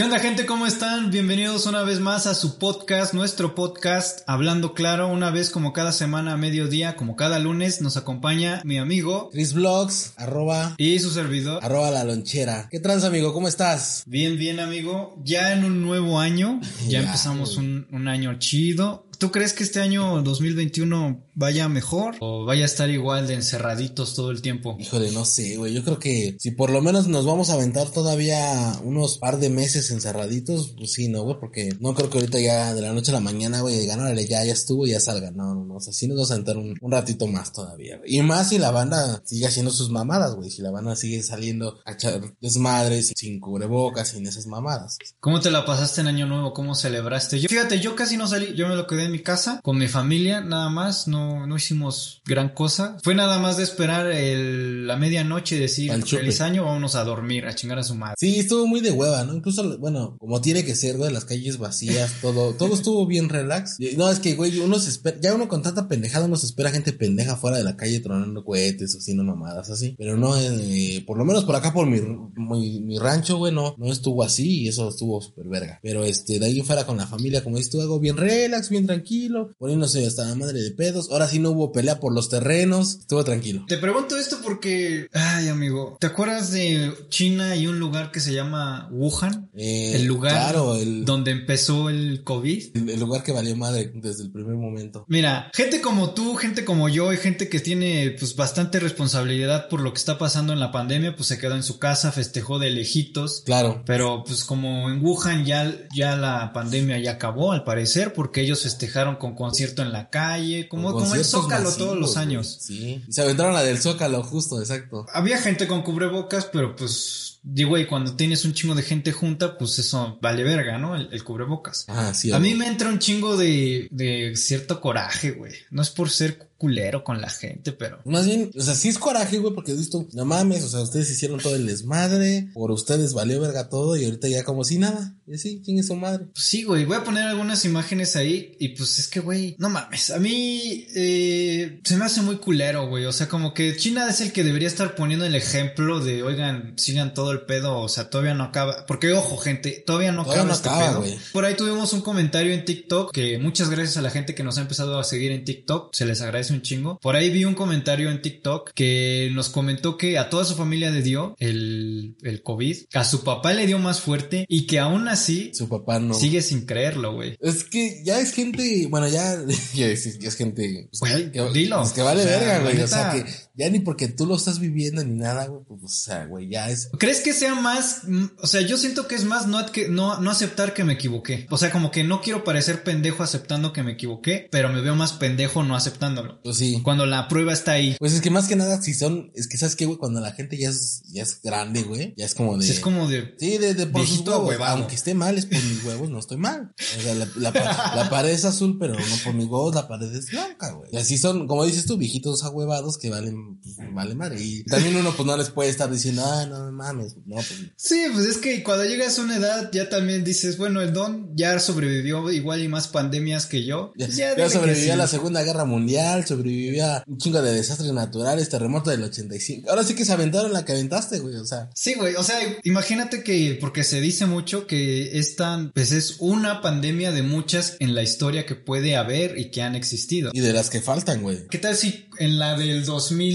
¿Qué onda gente? ¿Cómo están? Bienvenidos una vez más a su podcast, nuestro podcast Hablando Claro, una vez como cada semana a mediodía, como cada lunes, nos acompaña mi amigo Chris Vlogs, arroba y su servidor. Arroba la lonchera. ¿Qué trans amigo? ¿Cómo estás? Bien, bien amigo. Ya en un nuevo año, ya, empezamos un, un año chido. ¿Tú crees que este año 2021 vaya mejor o vaya a estar igual de encerraditos todo el tiempo? Híjole, no sé, güey. Yo creo que si por lo menos nos vamos a aventar todavía unos par de meses encerraditos, pues sí, ¿no, güey? Porque no creo que ahorita ya de la noche a la mañana, güey, digan, órale, ya, ya estuvo, ya salga. No, no, no. O sea, sí nos vamos a aventar un, ratito más todavía, güey. Y más si la banda sigue haciendo sus mamadas, güey. Si la banda sigue saliendo a echar desmadres sin cubrebocas, sin esas mamadas. ¿Cómo te la pasaste en Año Nuevo? ¿Cómo celebraste? Yo, fíjate, yo casi no salí, yo me lo quedé en mi casa con mi familia, nada más, no, no hicimos gran cosa. Fue nada más de esperar el, la medianoche y decir feliz año, vámonos a dormir, a chingar a su madre. Sí, estuvo muy de hueva, ¿no? Incluso, bueno, como tiene que ser, güey, las calles vacías, todo, todo estuvo bien relax. No, es que, güey, uno se espera, ya uno con tanta pendejada, uno se espera gente pendeja fuera de la calle tronando cohetes o haciendo mamadas así. Pero no, eh, por lo menos por acá, por mi, mi, mi rancho, güey, no, no estuvo así y eso estuvo súper verga. Pero este, de ahí fuera con la familia, como dices tú, algo bien relax, bien tranquilo poniéndose hasta la madre de pedos. Ahora sí no hubo pelea por los terrenos, estuvo tranquilo. Te pregunto esto porque, ay amigo, ¿te acuerdas de China y un lugar que se llama Wuhan? Eh, el lugar donde empezó el COVID. El, lugar que valió madre desde el primer momento. Mira, gente como tú, gente como yo y gente que tiene pues bastante responsabilidad por lo que está pasando en la pandemia, pues se quedó en su casa, festejó de lejitos. Claro. Pero pues como en Wuhan ya, ya la pandemia ya acabó al parecer porque ellos festejaron con concierto en la calle, como, como el Zócalo todos los años. Sí, y se aventaron la del Zócalo, justo, exacto. Había gente con cubrebocas, pero pues digo, y cuando tienes un chingo de gente junta, pues eso vale verga, ¿no? El, cubrebocas. Ah, sí. A mí me entra un chingo de, de cierto coraje, güey. No es por ser culero con la gente, pero. Más bien, o sea, sí es coraje, güey, porque visto, no mames, o sea, ustedes hicieron todo el desmadre, por ustedes valió verga todo y ahorita ya como si nada. Y así, ¿quién es su madre? Pues sí, güey, voy a poner algunas imágenes ahí y pues es que, güey, no mames, a mí eh, se me hace muy culero, güey, o sea, como que China es el que debería estar poniendo el ejemplo de, oigan, sigan todo el pedo, o sea, todavía no acaba, porque ojo, gente, todavía no acaba este pedo. Por ahí tuvimos un comentario en TikTok que muchas gracias a la gente que nos ha empezado a seguir en TikTok, se les agradece un chingo. Por ahí vi un comentario en TikTok que nos comentó que a toda su familia le dio el, el COVID, a su papá le dio más fuerte y que aún así su papá no sigue sin creerlo, güey. Es que ya es gente, bueno, ya, ya, es, gente pues, que, dilo. que vale verga, güey. O sea, que ya ni porque tú lo estás viviendo ni nada, güey, pues, o sea, güey, ya es. ¿Crees que sea más, mm, o sea, yo siento que es más no, no, no aceptar que me equivoqué? O sea, como que no quiero parecer pendejo aceptando que me equivoqué, pero me veo más pendejo no aceptándolo. Pues sí. Cuando la prueba está ahí. Pues es que más que nada, si son, es que sabes que, güey, cuando la gente ya es, ya es grande, güey, ya es como de. es como de. Sí, de, de por sus huevos. Aunque esté mal, es por mis huevos, no estoy mal. O sea, la, la, pared es azul, pero no por mis huevos, la pared es blanca, güey. Y así son, como dices tú, viejitos ahuevados que valen, pues, vale madre. Y también uno pues no les puede estar diciendo, ah, no mames, no, pues. Sí, pues es que cuando llegas a una edad ya también dices, bueno, el don ya sobrevivió igual y más pandemias que yo. Ya, pues sobrevivió a la Segunda Guerra Mundial, sobrevivió a un chingo de desastres naturales, terremoto del 85. Ahora sí que se aventaron la que aventaste, güey, o sea. Sí, güey, o sea, imagínate que, porque se dice mucho que esta, pues es una pandemia de muchas en la historia que puede haber y que han existido. Y de las que faltan, güey. ¿Qué tal si en la del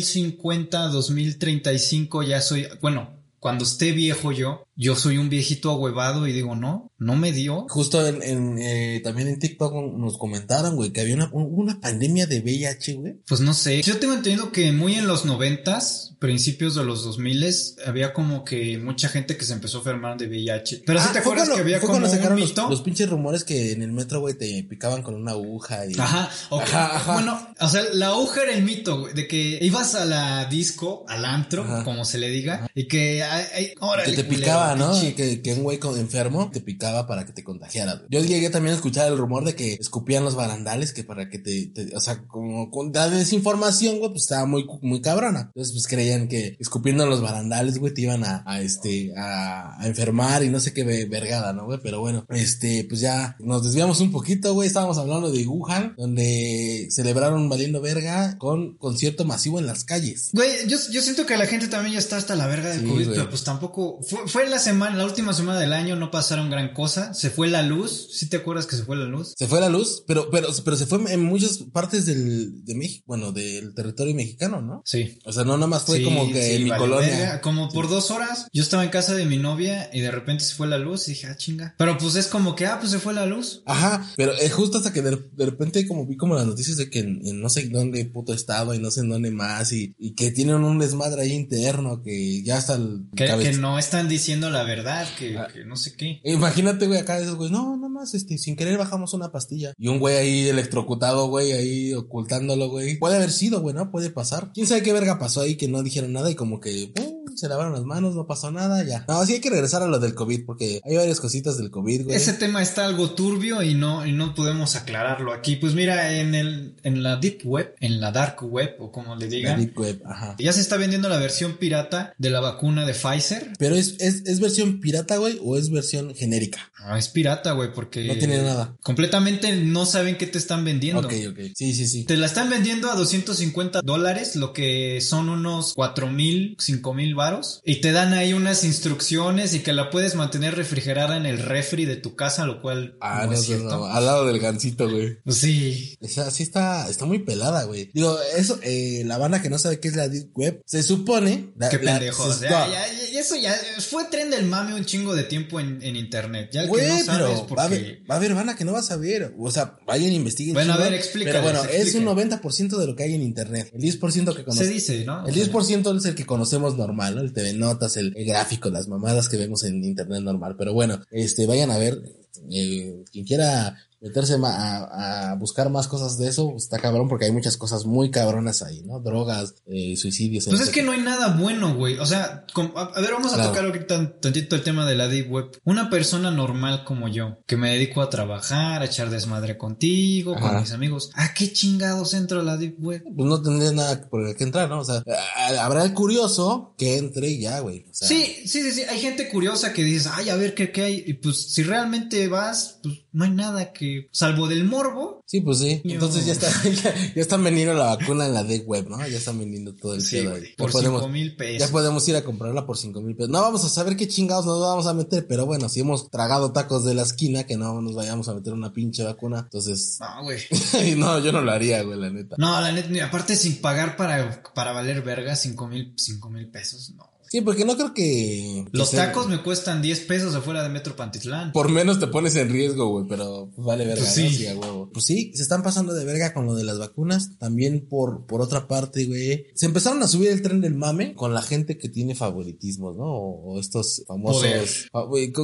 2050, 2035 ya soy, bueno, cuando esté viejo yo, yo soy un viejito ahuevado y digo, no, no me dio. Justo en, en eh, también en TikTok nos comentaron, güey, que había una, una pandemia de VIH, güey. Pues no sé. Yo tengo entendido que muy en los noventas, principios de los dos miles, había como que mucha gente que se empezó a enfermar de VIH. Pero si te acuerdas que había como sacaron un Los, pinches rumores que en el metro, güey, te picaban con una aguja y... Ajá, ajá, Bueno, o sea, la aguja era el mito, güey, de que ibas a la disco, al antro, como se le diga, y que... Ay, que te picaba, ¿no? Que, que un güey enfermo te picaba para que te contagiara. Yo llegué también a escuchar el rumor de que escupían los barandales, que para que te, o sea, como con la desinformación, güey, pues estaba muy, muy cabrona. Entonces, pues creían que escupiendo los barandales, güey, te iban a, a este, a, a, enfermar y no sé qué vergada, ¿no, güey? Pero bueno, este, pues ya nos desviamos un poquito, güey. Estábamos hablando de Wuhan, donde celebraron valiendo verga con concierto masivo en las calles. Güey, yo, yo siento que la gente también ya está hasta la verga del COVID, pero pues tampoco, fue, fue la semana, la última semana del año no pasaron gran cosa. Se fue la luz. ¿Sí te acuerdas que se fue la luz? Se fue la luz, pero, pero, pero se fue en muchas partes del, de México, bueno, del territorio mexicano, ¿no? Sí. O sea, no nada más fue como que en mi colonia. como por dos horas. Yo estaba en casa de mi novia y de repente se fue la luz y dije, ah, chinga. Pero pues es como que, ah, pues se fue la luz. Ajá, pero es justo hasta que de, repente como vi como las noticias de que en, no sé dónde puto estado y no sé en dónde más y, y que tienen un desmadre ahí interno que ya hasta el... Que, que no están diciendo la verdad, que, ah. que no sé qué. Imagínate, güey, acá esos güey, no, nada más, este, sin querer bajamos una pastilla. Y un güey ahí electrocutado, güey, ahí ocultándolo, güey. Puede haber sido, güey, ¿no? Puede pasar. ¿Quién sabe qué verga pasó ahí que no dijeron nada y como que, se lavaron las manos, no pasó nada, ya. No, sí hay que regresar a lo del COVID porque hay varias cositas del COVID, güey. Ese tema está algo turbio y no, y no podemos aclararlo aquí. Pues mira, en el, en la Deep Web, en la Dark Web, o como le digan. La Deep Web, ajá. Ya se está vendiendo la versión pirata de la vacuna de Pfizer. Pero es, es, es versión pirata, güey, o es versión genérica. Ah, es pirata, güey, porque. No tiene nada. Completamente no saben qué te están vendiendo. Ok, ok. Sí, sí, sí. Te la están vendiendo a 250 dólares, lo que son unos 4 mil, 5 mil varos. Y te dan ahí unas instrucciones y que la puedes mantener refrigerada en el refri de tu casa, lo cual. Ah, no, es cierto. al lado del gancito, güey. Sí. Esa sí está, está muy pelada, güey. Digo, eso, eh, la banda que no sabe qué es la Deep Web, se supone. Qué pendejo. ya, ya, eso ya fue tren del mame un chingo de tiempo en, en internet. Ya güey, no pero va, a haber, va a haber banda que no va a saber. O sea, vayan e investiguen. Bueno, a ver, explícalo. Pero bueno, es un 90% de lo que hay en internet. El 10% que conocemos. Se dice, ¿no? El 10% es el que conocemos normal, El TV Notas, el, el gráfico, las mamadas que vemos en internet normal. Pero bueno, este, vayan a ver. Eh, quien quiera meterse a, a, buscar más cosas de eso, está cabrón porque hay muchas cosas muy cabronas ahí, ¿no? Drogas, eh, suicidios. Pues es que no hay nada bueno, güey. O sea, a, ver, vamos a tocar ahorita tantito el tema de la Deep Web. Una persona normal como yo, que me dedico a trabajar, a echar desmadre contigo, con mis amigos, ¿a qué chingados entro a la Deep Web? Pues no tendría nada por el que entrar, ¿no? O sea, habrá el curioso que entre y ya, güey. sí, sí, sí, sí. Hay gente curiosa que dice, ay, a ver qué, qué hay. Y pues si realmente vas, pues no hay nada que, salvo del morbo. Sí, pues sí. Entonces ya está, ya, están vendiendo la vacuna en la deep web, ¿no? Ya están vendiendo todo el sí, Por cinco mil pesos. Ya podemos ir a comprarla por cinco mil pesos. No vamos a saber qué chingados nos vamos a meter, pero bueno, si hemos tragado tacos de la esquina, que no nos vayamos a meter una pinche vacuna, entonces. No, güey. no, yo no lo haría, güey, la neta. No, la neta, aparte sin pagar para, para valer verga cinco mil, cinco mil pesos, no. Sí, porque no creo que... Los tacos me cuestan 10 pesos afuera de Metro Pantitlán. Por menos te pones en riesgo, güey, pero vale verga. Pues sí. Pues sí, se están pasando de verga con lo de las vacunas. También por, por otra parte, güey. Se empezaron a subir el tren del mame con la gente que tiene favoritismos, ¿no? O, estos famosos...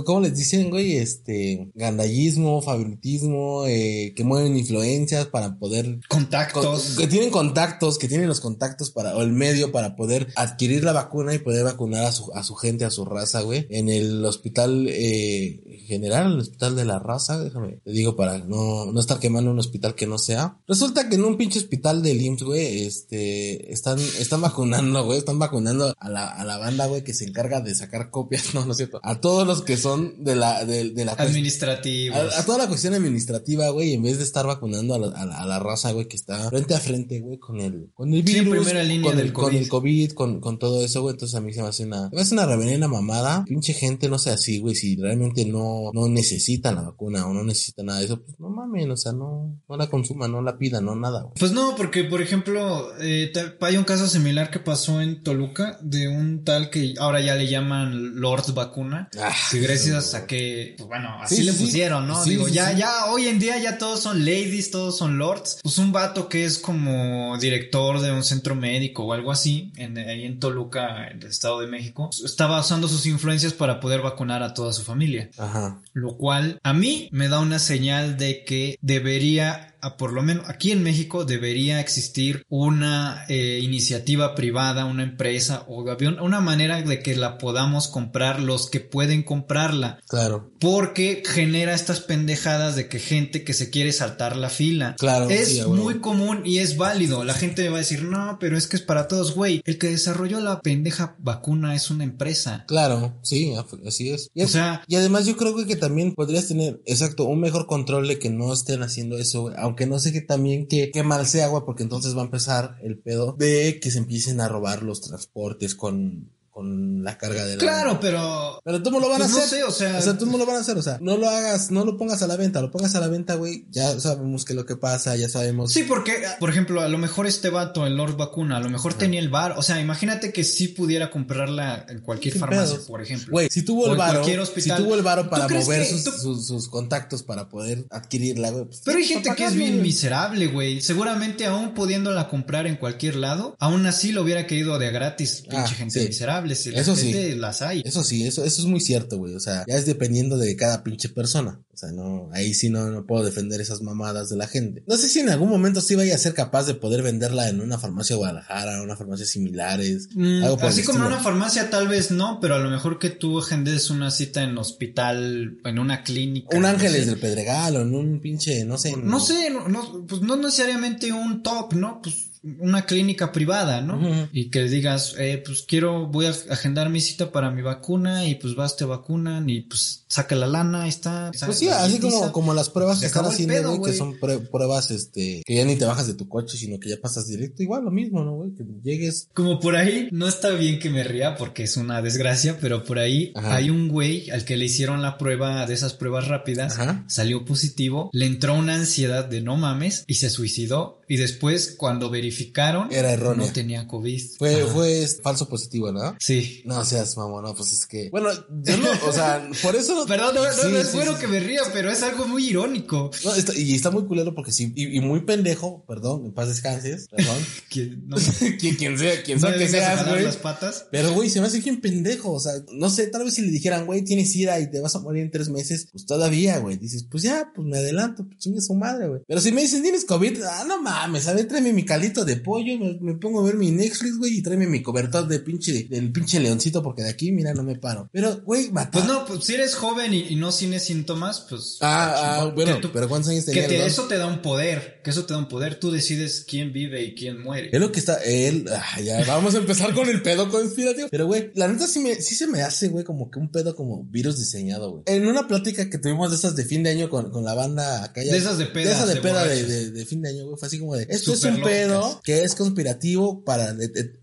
¿Cómo les dicen, güey? Este... Gandallismo, favoritismo, eh, que mueven influencias para poder... Contactos. que tienen contactos, que tienen los contactos para... o el medio para poder adquirir la vacuna y poder vacunar a su, a su gente, a su raza, güey. En el hospital eh, general, el hospital de la raza, déjame, te digo para no, no estar quemando un hospital que no sea. Resulta que en un pinche hospital de IMSS, güey, este, están, están vacunando, güey, están vacunando a la, a la banda, güey, que se encarga de sacar copias, no, no es cierto, a todos los que son de la, de, de la... Administrativa. A, toda la cuestión administrativa, güey, en vez de estar vacunando a la, a la, raza, güey, que está frente a frente, güey, con el, con el virus, con, el, con el COVID, con, con todo eso, güey, entonces a mí se me hace una, me hace una reverenda mamada. Pinche gente no sea así, güey. Si realmente no, no necesitan la vacuna o no necesitan nada de eso, pues no mames, o sea, no, no la consuman, no la pidan, no nada, güey. Pues no, porque por ejemplo, eh, hay un caso similar que pasó en Toluca de un tal que ahora ya le llaman Lord Vacuna. Ah, que gracias a que, pues bueno, así le pusieron, ¿no? Digo, ya, ya, hoy en día ya todos son ladies, todos son lords. Pues un vato que es como director de un centro médico o algo así, en, ahí en Toluca, en el Estado de México, estaba usando sus influencias para poder vacunar a toda su familia. Ajá. Lo cual a mí me da una señal de que debería a por lo menos aquí en México debería existir una eh, iniciativa privada, una empresa o una manera de que la podamos comprar los que pueden comprarla. Claro. Porque genera estas pendejadas de que gente que se quiere saltar la fila. Claro. Es muy común y es válido. La gente me va a decir, no, pero es que es para todos, güey. El que desarrolló la pendeja vacuna es una empresa. Claro, sí, así es. Y, o sea, y además yo creo que también podrías tener, exacto, un mejor control de que no estén haciendo eso, aunque no sé que también que, que mal sea agua, porque entonces va a empezar el pedo de que se empiecen a robar los transportes con con la carga de la... Claro, pero... Pero tú no lo van a Pues no hacer. sé, o sea- O sea, tú no lo van a hacer, o sea, no lo hagas, no lo pongas a la venta, lo pongas a la venta, güey, ya sabemos que lo que pasa, ya sabemos. Sí, porque, por ejemplo, a lo mejor este vato, el Lord Vacuna, a lo mejor tenía el bar. O sea, imagínate que sí pudiera comprarla en cualquier farmacia, pedos. por ejemplo. Güey, si tuvo el varo, si tuvo el varo ¿Tú para mover sus, tú- sus- sus contactos para poder adquirirla, güey. pues, Pero hay gente que es bien miserable, güey. Seguramente aún pudiéndola comprar en cualquier lado, aún así lo hubiera querido de gratis. Pinche Ah, gente sí. miserable. Eso sí. gente las hay. Eso sí, eso, eso es muy cierto, güey. O sea, ya es dependiendo de cada pinche persona. O sea, no, ahí sí no, no puedo defender esas mamadas de la gente. No sé si en algún momento sí vaya a ser capaz de poder venderla en una farmacia de Guadalajara, una farmacia similares. Mm, algo por el así como en una farmacia tal vez no, pero a lo mejor que tú agendes una cita en hospital, en una clínica. Un no Ángeles sé. del Pedregal o en un pinche, no sé. No sé, no, no, pues no necesariamente un top, ¿no? Pues una clínica privada, ¿no? Y que digas, eh, pues quiero, voy a agendar mi cita para mi vacuna y pues vas, te vacunan y pues saca la lana, ahí está. Pues sí, así como, como las pruebas Se que están haciendo, pedo, güey, que son prue- pruebas, este, que ya ni te bajas de tu coche, sino que ya pasas directo, igual lo mismo, ¿no, güey? Que llegues. Como por ahí, no está bien que me ría porque es una desgracia, pero por ahí Ajá. hay un güey al que le hicieron la prueba de esas pruebas rápidas, Ajá. salió positivo, le entró una ansiedad de no mames y se suicidó y después cuando verificaron Era errónea. no tenía COVID. Fue, Ajá. fue falso positivo, ¿no? Sí. No seas mamón, no, pues es que. Bueno, yo no, o sea, por eso no. Perdón, no, no, Sí, no es sí, bueno sí, que me ría, pero es algo muy irónico. No, está- y está muy culero porque sí, y, y muy pendejo, perdón, en paz descanses, perdón. No, quien, quien sea, quien sea que seas, güey. las patas. Pero, güey, se me hace bien pendejo. O sea, no sé, tal vez si le dijeran, güey, tienes ira y te vas a morir en tres meses, pues todavía, güey. Dices, pues ya, pues me adelanto, pues chingue su madre, güey. Pero si me dicen, tienes COVID, ah, no mames, a ver, tráeme mi caldito de pollo, me, me pongo a ver mi Netflix, güey, y tráeme mi cobertor de pinche, del pinche leoncito, porque de aquí, mira, no me paro. Pero, güey, matar. Pues no, pues si eres joven y, y no tienes síntomas, pues. Ah, ah, bueno, Que tú- pero ¿cuántos años Que tenía? el te- don? eso te da un poder, que eso te da un poder. Tú decides quién vive y quién muere. Es lo que está, él, ah, ya vamos a empezar con el pedo conspirativo. Pero, güey, la neta sí, me, sí se me hace, güey, como que un pedo como virus diseñado, güey. En una plática que tuvimos de esas de fin de año con, con la banda acá ya- De esas de pedas, De esas de peda de, borrachos. de- de fin de año, güey. Fue así como de, esto es un pedo que es conspirativo para,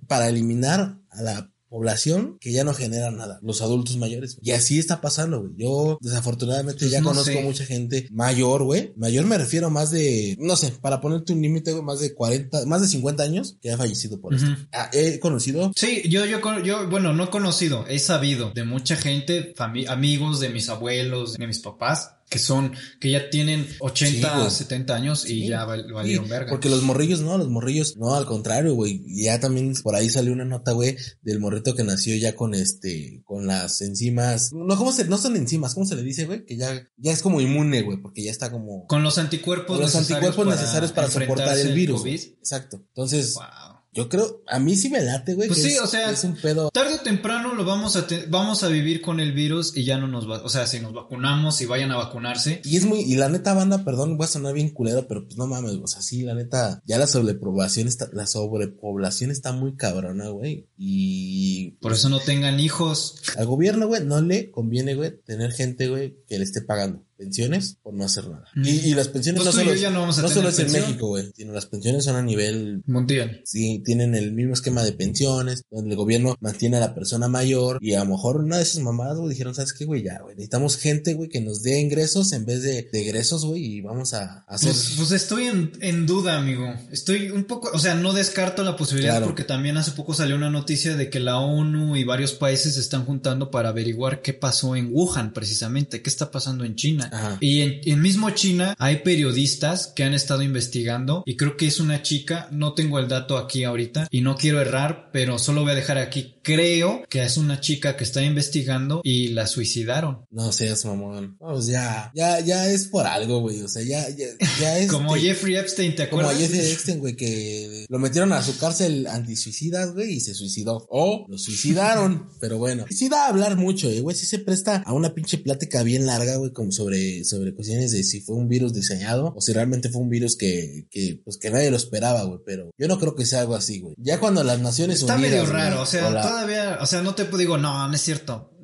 para eliminar a la población que ya no genera nada, los adultos mayores. Y así está pasando, güey. Yo desafortunadamente Pues ya no conozco sé. mucha gente mayor, güey. Mayor me refiero a más de, no sé, para ponerte un límite, más de 40, más de 50 años que ha fallecido por esto. Ujú. Ah, he conocido Sí, yo, yo, yo, bueno, no he conocido, he sabido de mucha gente, amigos de mis abuelos, de mis papás, que son, que ya tienen 80, Sí, güey. 70 años y ya val- valieron Sí, verga. Porque los morrillos no, los morrillos no, al contrario, güey. Ya también por ahí salió una nota, güey, del morrito que nació ya con este, con las enzimas. No, ¿cómo se, no son enzimas, ¿cómo se le dice, güey? Que ya, ya es como inmune, güey, porque ya está como. Con los anticuerpos con los necesarios anticuerpos necesarios para soportar el virus. COVID. Exacto. Entonces, Wow. Yo creo, a mí sí me late, güey. Pues sí, es- o sea, Es un pedo. Tarde o temprano lo vamos a te- vamos a vivir con el virus y ya no nos va, o sea, si nos vacunamos y vayan a vacunarse. Y es muy, y la neta banda, perdón, voy a sonar bien culero, pero pues no mames, o sea, sí, la neta, ya la sobrepoblación está, la sobrepoblación está muy cabrona, güey. Y Por eso no tengan hijos. al gobierno, güey, no le conviene, güey, tener gente, güey, que le esté pagando pensiones por no hacer nada. Mm. Y, y las pensiones Pues no solo, no solo es en. México, güey, sino las pensiones son a nivel Mundial. Sí, tienen el mismo esquema de pensiones, donde el gobierno mantiene a la persona mayor y a lo mejor una de esas mamadas, güey, dijeron, ¿sabes qué, güey? Ya, güey, necesitamos gente, güey, que nos dé ingresos en vez de, de egresos, güey, y vamos a hacer... Pues, pues estoy en, en duda, amigo. Estoy un poco, o sea, no descarto la posibilidad Claro. porque también hace poco salió una noticia de que la ONU y varios países se están juntando para averiguar qué pasó en Wuhan, precisamente, qué está pasando en China. Ajá. Y en, en mismo China hay periodistas que han estado investigando y creo que es una chica, no tengo el dato aquí ahorita y no quiero errar, pero solo voy a dejar aquí, creo que es una chica que está investigando y la suicidaron. No seas mamón. No, pues ya, ya, ya es por algo, güey, o sea, ya, ya, ya es... Como Jeffrey Epstein, ¿te Como acuerdas? Jeffrey Epstein, güey, que lo metieron a su cárcel antisuicidas, güey, y se suicidó. O lo suicidaron, pero bueno. Sí da a hablar mucho, eh, güey, sí se presta a una pinche plática bien larga, güey, como sobre, sobre cuestiones de si fue un virus diseñado o si realmente fue un virus que, que pues que nadie lo esperaba, güey, pero yo no creo que sea algo así, güey. Ya cuando las Naciones Está Unidas... medio güey, raro, o sea, todavía, o sea, no te digo, no, no es cierto.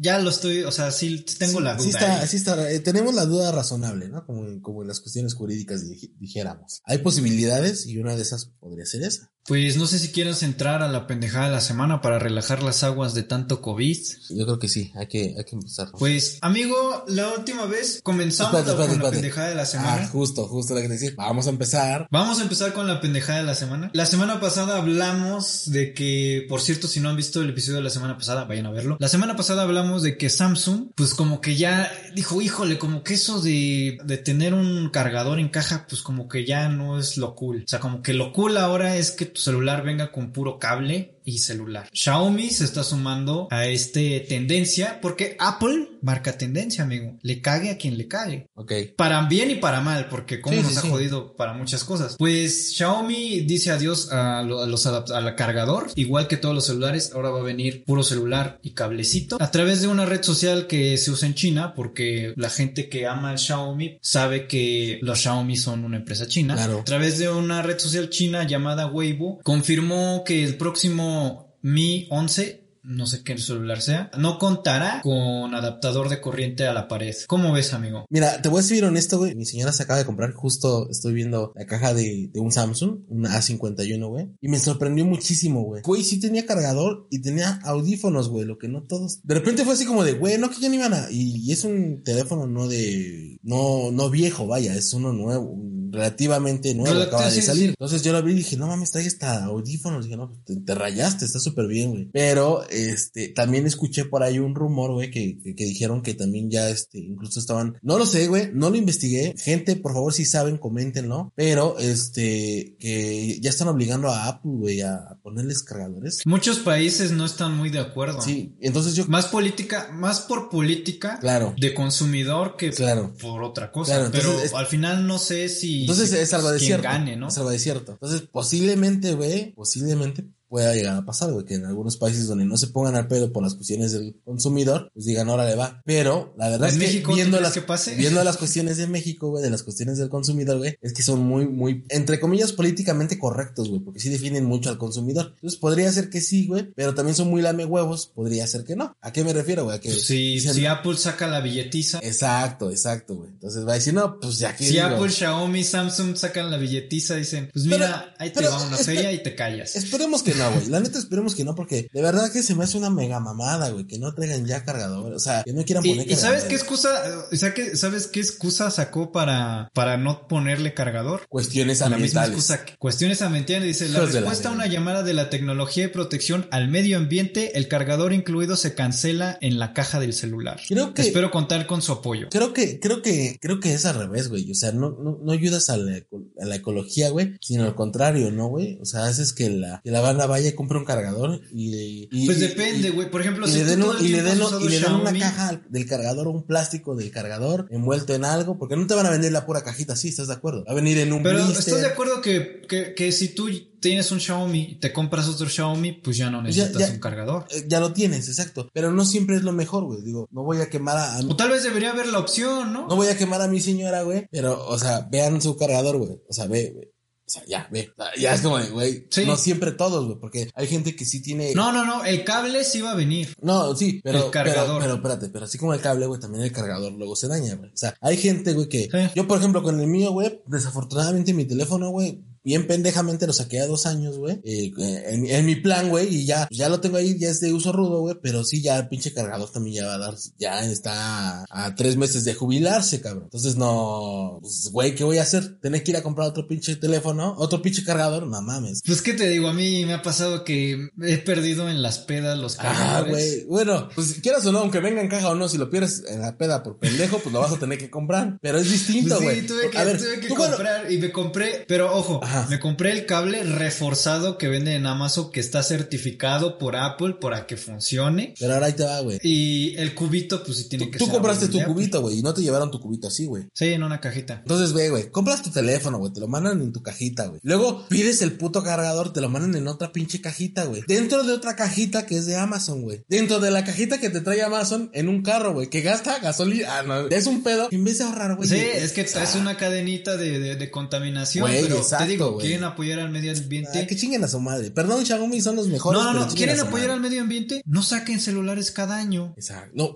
Ya lo estoy, o sea, sí tengo Sí, la duda. sí está, sí está, eh, tenemos la duda razonable, ¿no? Como, como en las cuestiones jurídicas dij- dijéramos. Hay posibilidades y una de esas podría ser esa. Pues no sé si quieres entrar a la pendejada de la semana para relajar las aguas de tanto COVID. Yo creo que sí, hay que, hay que empezar. Pues, amigo, la última vez comenzamos con la pendejada de la semana. Ah, justo, justo lo que decía. Vamos a empezar. Vamos a empezar con la pendejada de la semana. La semana pasada hablamos de que, por cierto, si no han visto el episodio de la semana pasada, vayan a verlo. La semana pasada hablamos de que Samsung, pues como que ya dijo, híjole, como que eso de, de tener un cargador en caja, pues como que ya no es lo cool. O sea, como que lo cool ahora es que celular venga con puro cable y celular. Xiaomi se está sumando a este tendencia porque Apple marca tendencia, amigo. Le cague a quien le cague. Ok. Para bien y para mal, porque como nos ha jodido para muchas cosas. Pues Xiaomi dice adiós a, los al cargador, igual que todos los celulares. Ahora va a venir puro celular y cablecito a través de una red social que se usa en China, porque la gente que ama el Xiaomi sabe que los Xiaomi son una empresa china. Claro. A través de una red social china llamada Weibo, confirmó que el próximo mi 11 no sé qué celular sea, no contará con adaptador de corriente a la pared. ¿Cómo ves, amigo? Mira, te voy a decir honesto, güey. Mi señora se acaba de comprar, justo estoy viendo la caja de, un Samsung, un A51, güey. Y me sorprendió muchísimo, güey. Güey, sí tenía cargador y tenía audífonos, güey, lo que no todos. De repente fue así como de, güey, no que ya ni iban a. Y, es un teléfono no de. No, no viejo, vaya, es uno nuevo, relativamente nuevo, acaba de salir. Entonces yo lo vi y dije, no mames, trae hasta audífonos. dije, no, te, te rayaste, está súper bien, güey. Pero este, también escuché por ahí un rumor, güey, que, que, dijeron que también ya, este, incluso estaban, no lo sé, güey, no lo investigué. Gente, por favor, si saben, coméntenlo. Pero, este, que ya están obligando a Apple, güey, a, ponerles cargadores. Muchos países no están muy de acuerdo. Sí, entonces yo. Más política, más por política. Claro. De consumidor que claro. por otra cosa. pero al final no sé si. Entonces es algo de cierto. Gane, ¿no? Es algo de cierto. Entonces, posiblemente, güey, posiblemente pueda llegar a pasar, güey, que en algunos países donde no se pongan al pedo por las cuestiones del consumidor, pues digan, ahora le va. Pero la verdad es que viendo las, viendo las cuestiones de México, güey, de las cuestiones del consumidor, güey, es que son muy, muy, entre comillas, políticamente correctos, güey, porque sí definen mucho al consumidor. Entonces podría ser que sí, güey, pero también son muy lame huevos, podría ser que no. ¿A qué me refiero, güey? que pues si Apple saca la billetiza. Exacto, exacto, güey. Entonces va a decir, no, pues ya que. Si Apple, Xiaomi, Samsung sacan la billetiza, dicen, pues mira, ahí te va una feria y te callas. Esperemos que no, güey. La neta esperemos que no, porque de verdad que se me hace una mega mamada, güey, que no traigan ya cargador, o sea, que no quieran poner ¿Y, ¿y sabes qué excusa, o sea, que, sabes qué excusa sacó para, para no ponerle cargador? Cuestiones ambientales. La misma excusa, cuestiones ambientales, dice, la respuesta a una llamada de la tecnología de protección al medio ambiente, el cargador incluido se cancela en la caja del celular. Creo que... Espero contar con su apoyo. Creo que, creo que, creo que es al revés, güey, o sea, no, no, no ayudas a la, a la ecología, güey, sino al contrario, ¿no, güey? O sea, haces que la, que la banda vaya y compre un cargador y, pues depende, güey. Por ejemplo, si le den, y le den, y le den una caja del cargador, un plástico del cargador envuelto en algo, porque no te van a vender la pura cajita así, ¿estás de acuerdo? Va a venir en un Pero estás de acuerdo que, que, que si tú tienes un Xiaomi y te compras otro Xiaomi, pues ya no necesitas un cargador. Eh, ya lo tienes, exacto. Pero no siempre es lo mejor, güey. Digo, no voy a quemar a. O tal vez debería haber la opción, ¿no? No voy a quemar a mi señora, güey. Pero, o sea, vean su cargador, güey. O sea, ve, güey. O sea, ya, ve. Ya es como, güey. No siempre todos, güey. Porque hay gente que sí tiene. No, no, no. El cable sí va a venir. No, sí, pero. El cargador. Pero, espérate, pero así como el cable, güey, también el cargador luego se daña, güey. O sea, hay gente, güey, que. Yo, por ejemplo, con el mío, güey, desafortunadamente mi teléfono, güey, bien pendejamente lo saqué a dos años, güey. Eh, en, mi plan, güey, y ya, ya lo tengo ahí, ya es de uso rudo, güey. Pero sí, ya el pinche cargador también ya va a dar, ya está a, tres meses de jubilarse, cabrón. Entonces, no, pues, güey, ¿qué voy a hacer? Tener que ir a comprar otro pinche teléfono, otro pinche cargador, no mames. Pues, ¿qué te digo? A mí me ha pasado que he perdido en las pedas los cargadores. Ah, güey. Bueno, pues quieras o no, aunque venga en caja o no, si lo pierdes en la peda por pendejo, pues lo vas a tener que comprar. Pero es distinto, pues güey. sí, tuve que, tuve que comprar y me compré, pero ojo, me compré el cable reforzado que vende en Amazon que está certificado por Apple para que funcione. Pero ahora ahí te va, güey. Y el cubito, pues sí tiene que ser. Tú compraste tu cubito, güey, y no te llevaron tu cubito así, güey. Sí, en una cajita. Entonces, ve, güey, compras tu teléfono, güey, te lo mandan en tu cajita, güey. Luego pides el puto cargador, te lo mandan en otra pinche cajita, güey. Dentro de otra cajita que es de Amazon, güey. Dentro de la cajita que te trae Amazon en un carro, güey, que gasta gasolina. Ah, no, es un pedo. En vez de ahorrar, güey. Sí, es que es una cadenita de, de, contaminación. Güey, pero exacto, te digo, quieren apoyar al medio ambiente. Ah, que chinguen a su madre. Perdón, Xiaomi son los mejores. No, no, no. ¿Quieren apoyar al medio ambiente? No saquen celulares cada año. Exacto. No,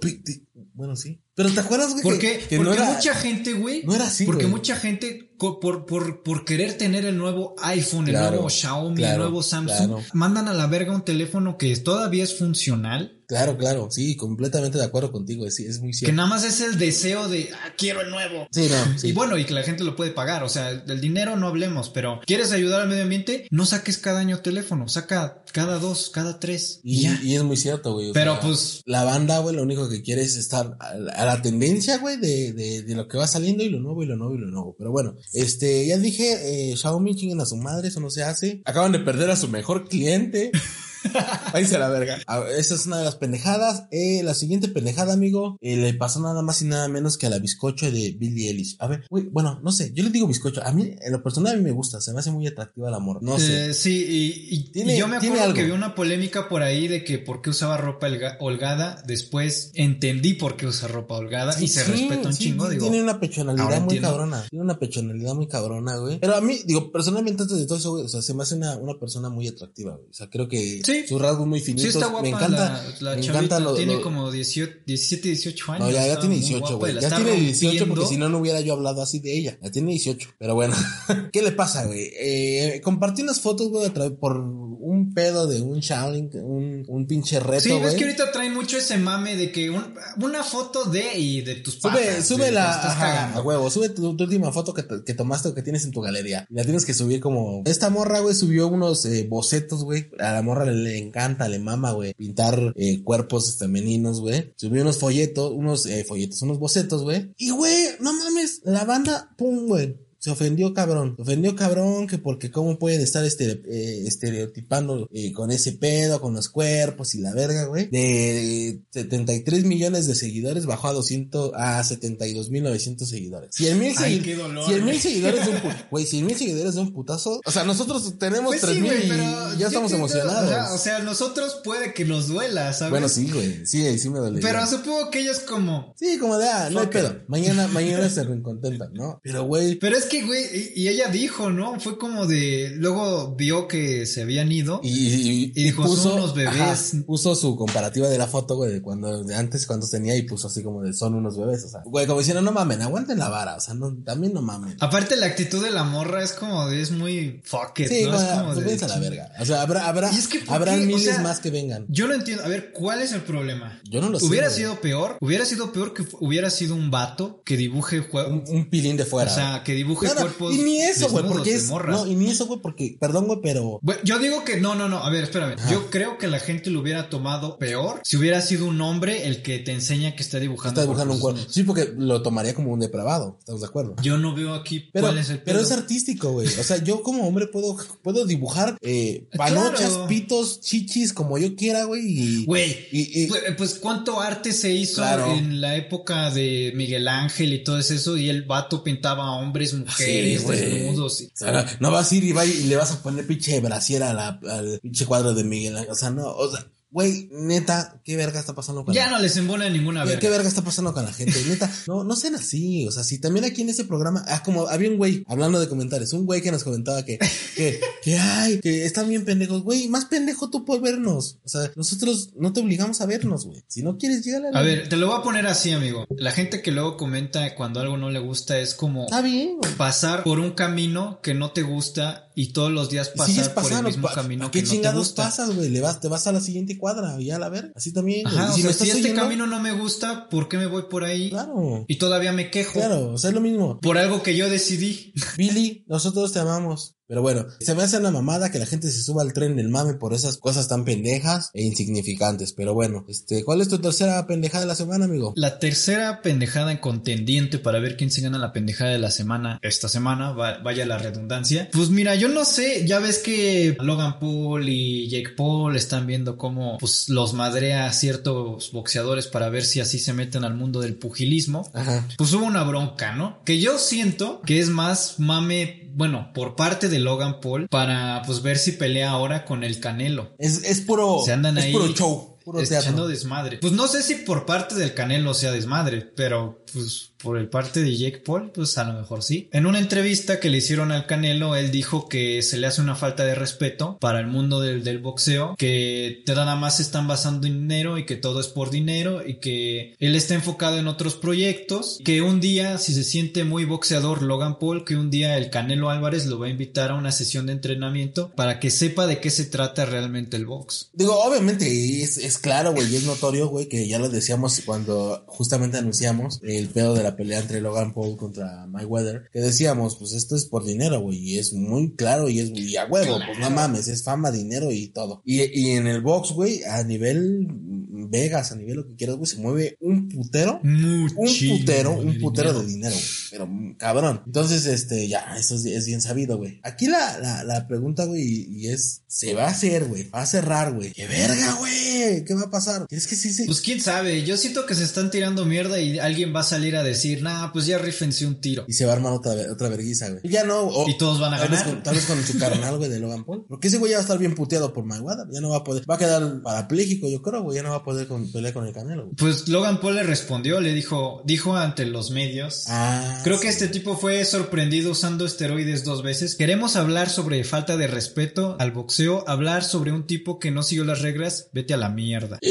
bueno, sí. Pero te acuerdas, güey, porque, que, porque mucha gente, güey. No era así. Porque mucha gente, por, por, por querer tener el nuevo iPhone, el nuevo Xiaomi, el nuevo Samsung, mandan a la verga un teléfono que todavía es funcional Claro, claro, sí, completamente de acuerdo contigo, sí, es muy cierto. Que nada más es el deseo de, ah, quiero el nuevo. Sí, no, sí. Y bueno, y que la gente lo puede pagar, o sea, del dinero no hablemos, pero ¿quieres ayudar al medio ambiente? No saques cada año teléfono, saca cada dos, cada tres. Y, y, es muy cierto, güey. Pero pues... La banda, güey, lo único que quiere es estar a, la tendencia, güey, de, de, de, lo que va saliendo y lo nuevo y lo nuevo y lo nuevo. Pero bueno, este, ya dije, eh, Xiaomi chinguen a su madre, eso no se hace. Acaban de perder a su mejor cliente. Váyanse a la verga. esa es una de las pendejadas. Eh, la siguiente pendejada, amigo, eh, le pasó nada más y nada menos que a la bizcocho de Billie Eilish. A ver, bueno, no sé, yo le digo bizcocho. A mí, en lo personal, a mí me gusta, se me hace muy atractiva el amor. No sé. Eh, sí, y, yo me acuerdo que vi una polémica por ahí de que por qué usaba ropa holgada. Después entendí por qué usa ropa holgada y se respeta un chingo. Digo, tiene una pechonalidad muy cabrona. Tiene una pechonalidad muy cabrona, güey. Pero a mí, digo, personalmente, antes de todo eso, güey, o sea, se me hace una, una persona muy atractiva, güey. O sea, creo que. Sí. Sus rasgos muy finitos. Sí, está guapa. Me encanta. La, me encanta lo, Tiene como 18, 17, 18 años. No, ya, ya tiene 18, güey. Ya tiene 18 porque si no, no hubiera yo hablado así de ella. Ya tiene 18. Pero bueno, ¿qué le pasa, güey? Eh, compartí unas fotos, güey, por un pedo de un Shaolin, un, un pinche reto, Sí, ves que ahorita traen mucho ese mame de que una foto de y de tus Sube, sube la, a huevo, sube tu, última foto que, que, tomaste o que tienes en tu galería. Y la tienes que subir como, esta morra, güey, subió unos eh, bocetos, güey. A la morra le encanta le mama, güey, pintar eh, cuerpos femeninos, güey. Subió unos folletos, unos eh, folletos, unos bocetos, güey. Y, güey, no mames, la banda, pum, güey se ofendió cabrón. Se ofendió cabrón que porque cómo pueden estar este, eh, estereotipando eh, con ese pedo, con los cuerpos y la verga, güey. De 73 millones de seguidores bajó a 200, a 72 mil 900 seguidores. 100 mil seguidores. seguidores de un. Güey, 100 mil seguidores de un putazo. O sea, nosotros tenemos pues 3 mil y ya estamos emocionados. O sea, nosotros puede que nos duela, ¿sabes? Bueno, sí, güey. Sí, sí me duele. Pero supongo que ellos como. Sí, como de, ah, no hay pedo. Mañana, mañana se reencontentan, ¿no? Pero, güey. Pero es que, güey, y, ella dijo, ¿no? Fue como de. Luego vio que se habían ido. Y, dijo, puso, son unos bebés. puso su comparativa de la foto, güey, de cuando, de antes, cuando tenía, y puso así como de son unos bebés. O sea, güey, como diciendo, no mamen, aguanten la vara. O sea, no, también no mamen. Aparte, la actitud de la morra es como de, es muy fuck it, sí, ¿no? es como pues de. a la verga. O sea, habrá, habrá, es que habrá miles más que vengan. Yo lo entiendo. A ver, ¿cuál es el problema? Yo no lo sé. Hubiera sido peor. Hubiera sido peor que hubiera sido un vato que dibuje. Un, un pilín de fuera. O sea, que dibuje cuerpos. Y ni eso, güey porque es. No, y ni eso, güey, porque, perdón, güey, pero. yo digo que no, no, no. A ver, espérame. Yo creo que la gente lo hubiera tomado peor si hubiera sido un hombre el que te enseña que está dibujando. Está dibujando un cuerpo. Sí, porque lo tomaría como un depravado. ¿Estamos de acuerdo? Yo no veo aquí pero, cuál es el Pero es artístico, güey. O sea, yo como hombre puedo, puedo dibujar eh, panochas, pitos, chichis, como yo quiera, güey. Y, güey. Y, pues, pues, cuánto arte se hizo en la época de Miguel Ángel y todo eso. Y el vato pintaba a hombres, mujeres, desnudos no vas a ir y, va y le vas a poner pinche brasiera al pinche cuadro de Miguel. O sea, no, o sea, Güey, neta, ¿qué verga está pasando con Ya no les embona ninguna verga. ¿Qué verga está pasando con la gente? Neta, no, no sean así. O sea, si también aquí en ese programa, ah, como había un güey, hablando de comentarios, un güey que nos comentaba que, que, que, ay, que están bien pendejos. Güey, más pendejo tú por vernos. O sea, nosotros no te obligamos a vernos, güey. Si no quieres, llegar a A ver, te lo voy a poner así, amigo. La gente que luego comenta cuando algo no le gusta es como. Está bien, Pasar por un camino que no te gusta y todos los días pasar por el mismo camino que no te gusta. ¿Qué chingados pasas, güey? Le vas, te vas a la siguiente cuadra y ya la ver, así también. Ajá, si, este camino no me gusta, ¿por qué me voy por ahí? Claro. Y todavía me quejo. Claro, o sea, es lo mismo. Por algo que yo decidí. Billy, nosotros te amamos. Pero bueno, se me hace una mamada que la gente se suba al tren del mame por esas cosas tan pendejas e insignificantes. Pero bueno, este, ¿cuál es tu tercera pendejada de la semana, amigo? La tercera pendejada en contendiente para ver quién se gana la pendejada de la semana esta semana, vaya la redundancia. Pues mira, yo no sé, ya ves que Logan Paul y Jake Paul están viendo cómo pues los madrea ciertos boxeadores para ver si así se meten al mundo del pugilismo. Ajá. Pues hubo una bronca, ¿no? Que yo siento que es más mame bueno, por parte de Logan Paul para pues ver si pelea ahora con el Canelo. Es, es puro, Se andan es ahí, puro show. Echando desmadre. Pues no sé si por parte del Canelo sea desmadre, pero pues por el parte de Jake Paul, pues a lo mejor sí. En una entrevista que le hicieron al Canelo, él dijo que se le hace una falta de respeto para el mundo del, del boxeo, que nada más se están basando en dinero y que todo es por dinero y que él está enfocado en otros proyectos, que un día, si se siente muy boxeador Logan Paul, que un día el Canelo Álvarez lo va a invitar a una sesión de entrenamiento para que sepa de qué se trata realmente el box. Digo, obviamente es, es claro, güey, y es notorio, güey, que ya lo decíamos cuando justamente anunciamos el pedo de la pelea entre Logan Paul contra Mayweather, que decíamos, pues esto es por dinero, güey, y es muy claro y es y a huevo, pues no mames, es fama, dinero y todo. Y, y en el box, güey, a nivel Vegas, a nivel lo que quieras, güey, se mueve un putero, un putero, un putero de dinero, güey, pero cabrón. Entonces, este, ya, eso es, bien sabido, güey. Aquí la, la, la pregunta, güey, y es, se va a hacer, güey, va a cerrar, güey. ¡Qué verga, güey! ¿Qué va a pasar? ¿Quieres que sí, sí? Pues quién sabe, yo siento que se están tirando mierda y alguien va a salir a decir, nah, pues ya rifense un tiro. Y se va a armar otra, otra verguiza, güey. ya no. y todos van a tal ganar. Vez con, tal vez con su carnal, güey, de Logan Paul. Porque ese güey ya va a estar bien puteado por Mayweather. Ya no va a poder. Va a quedar parapléjico, yo creo, güey. Ya no va a poder con, pelear con el Canelo, güey. Pues Logan Paul le respondió, le dijo, dijo ante los medios. Ah. Creo que este tipo fue sorprendido usando esteroides dos veces. Queremos hablar sobre falta de respeto al boxeo, hablar sobre un tipo que no siguió las reglas. Vete a la mierda.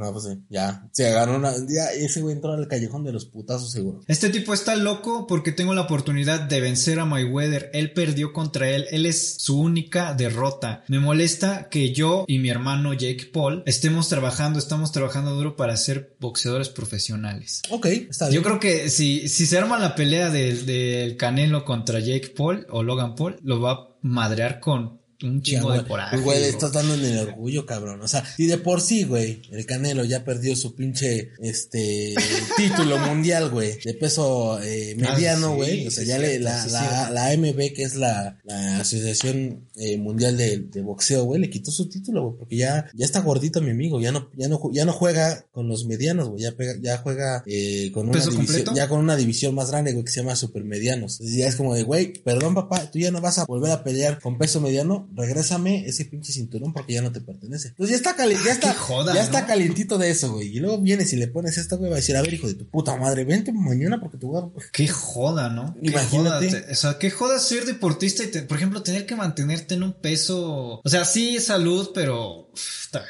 No, pues sí, ya. Se ganó una. Ya, ese güey entró al callejón de los putazos, seguro. Este tipo está loco porque tengo la oportunidad de vencer a Mayweather. Él perdió contra él. Él es su única derrota. Me molesta que yo y mi hermano Jake Paul estemos trabajando, estamos trabajando duro para ser boxeadores profesionales. Ok, está bien. Yo creo que si, si se arma la pelea del Canelo contra Jake Paul o Logan Paul, lo va a madrear con un chingo de coraje. Güey, le estás dando en el orgullo, cabrón. O sea, y de por sí, güey, el Canelo ya perdió su pinche, este, título mundial, güey, de peso eh, ah, mediano, güey. o sea, ya le, la, la, la, AMB, que es la, la Asociación eh, Mundial de, de Boxeo, güey, le quitó su título, güey, porque ya, ya está gordito mi amigo, ya no, ya no, ya no juega con los medianos, güey, ya, ya juega eh, con una división, ya con una división más grande, güey, que se llama supermedianos. Entonces ya es como de, güey, perdón, papá, tú ya no vas a volver a pelear con peso mediano regrésame ese pinche cinturón porque ya no te pertenece. Entonces ya está caliente, ya está, ya está calientito de eso, güey. Y luego vienes y le pones esta, güey, va a decir, a ver, hijo de tu puta madre, vente mañana porque te voy a... Qué joda, ¿no? Imagínate. o sea, qué joda ser deportista y, por ejemplo, tener que mantenerte en un peso... O sea, sí, salud, pero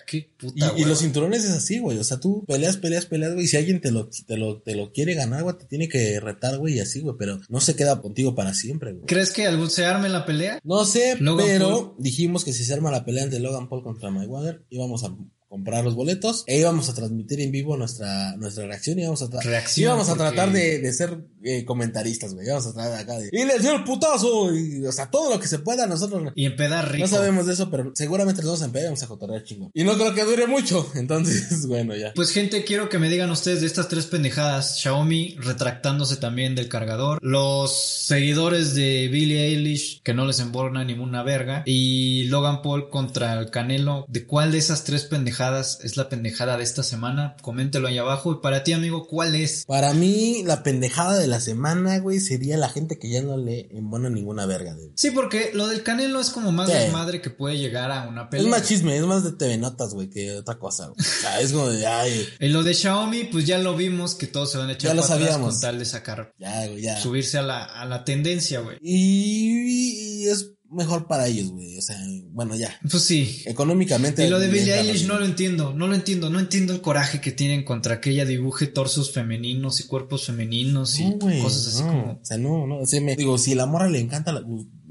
qué puta, y, los cinturones es así, güey. O sea, tú peleas, peleas, peleas, güey. Y si alguien te lo, te lo, te lo quiere ganar, güey, te tiene que retar, güey, y así, güey. Pero no se queda contigo para siempre, güey. ¿Crees que algún se arme la pelea? No sé, pero dijimos que si se arma la pelea entre Logan Paul contra Mayweather, íbamos a comprar los boletos e íbamos a transmitir en vivo nuestra, nuestra reacción y íbamos a, íbamos a tratar de, de ser eh, comentaristas, güey. Íbamos a tratar de acá de, y les dio el putazo y, o sea, todo lo que se pueda nosotros. Y empedar rico. No sabemos de eso, pero seguramente vamos empedar y vamos a cotorrear chingo. Y no creo que dure mucho, entonces, bueno, ya. Pues gente, quiero que me digan ustedes de estas tres pendejadas. Xiaomi retractándose también del cargador. Los seguidores de Billie Eilish que no les emborna ninguna verga. Y Logan Paul contra el Canelo. ¿De cuál de esas tres pendejadas es la pendejada de esta semana? Coméntelo ahí abajo. Y para ti, amigo, ¿cuál es? Para mí, la pendejada de la semana, güey, sería la gente que ya no le embona ninguna verga. De... Sí, porque lo del Canelo es como más de madre que puede llegar a una pelea. Es más chisme, es más de TV Notas, güey, que otra cosa, güey. O sea, es como de, ay. Y lo de Xiaomi, pues ya lo vimos que todos se van a echar ya lo sabíamos. con tal de sacar. Ya, güey, ya. Subirse a la, a la tendencia, güey. y es mejor para ellos, güey. O sea, bueno, ya. Pues sí. Económicamente. Y lo de Billie Eilish no lo entiendo, no lo entiendo, no entiendo el coraje que tienen contra que ella dibuje torsos femeninos y cuerpos femeninos y cosas así como. O sea, no, no, o sea, me, digo, si la morra le encanta la,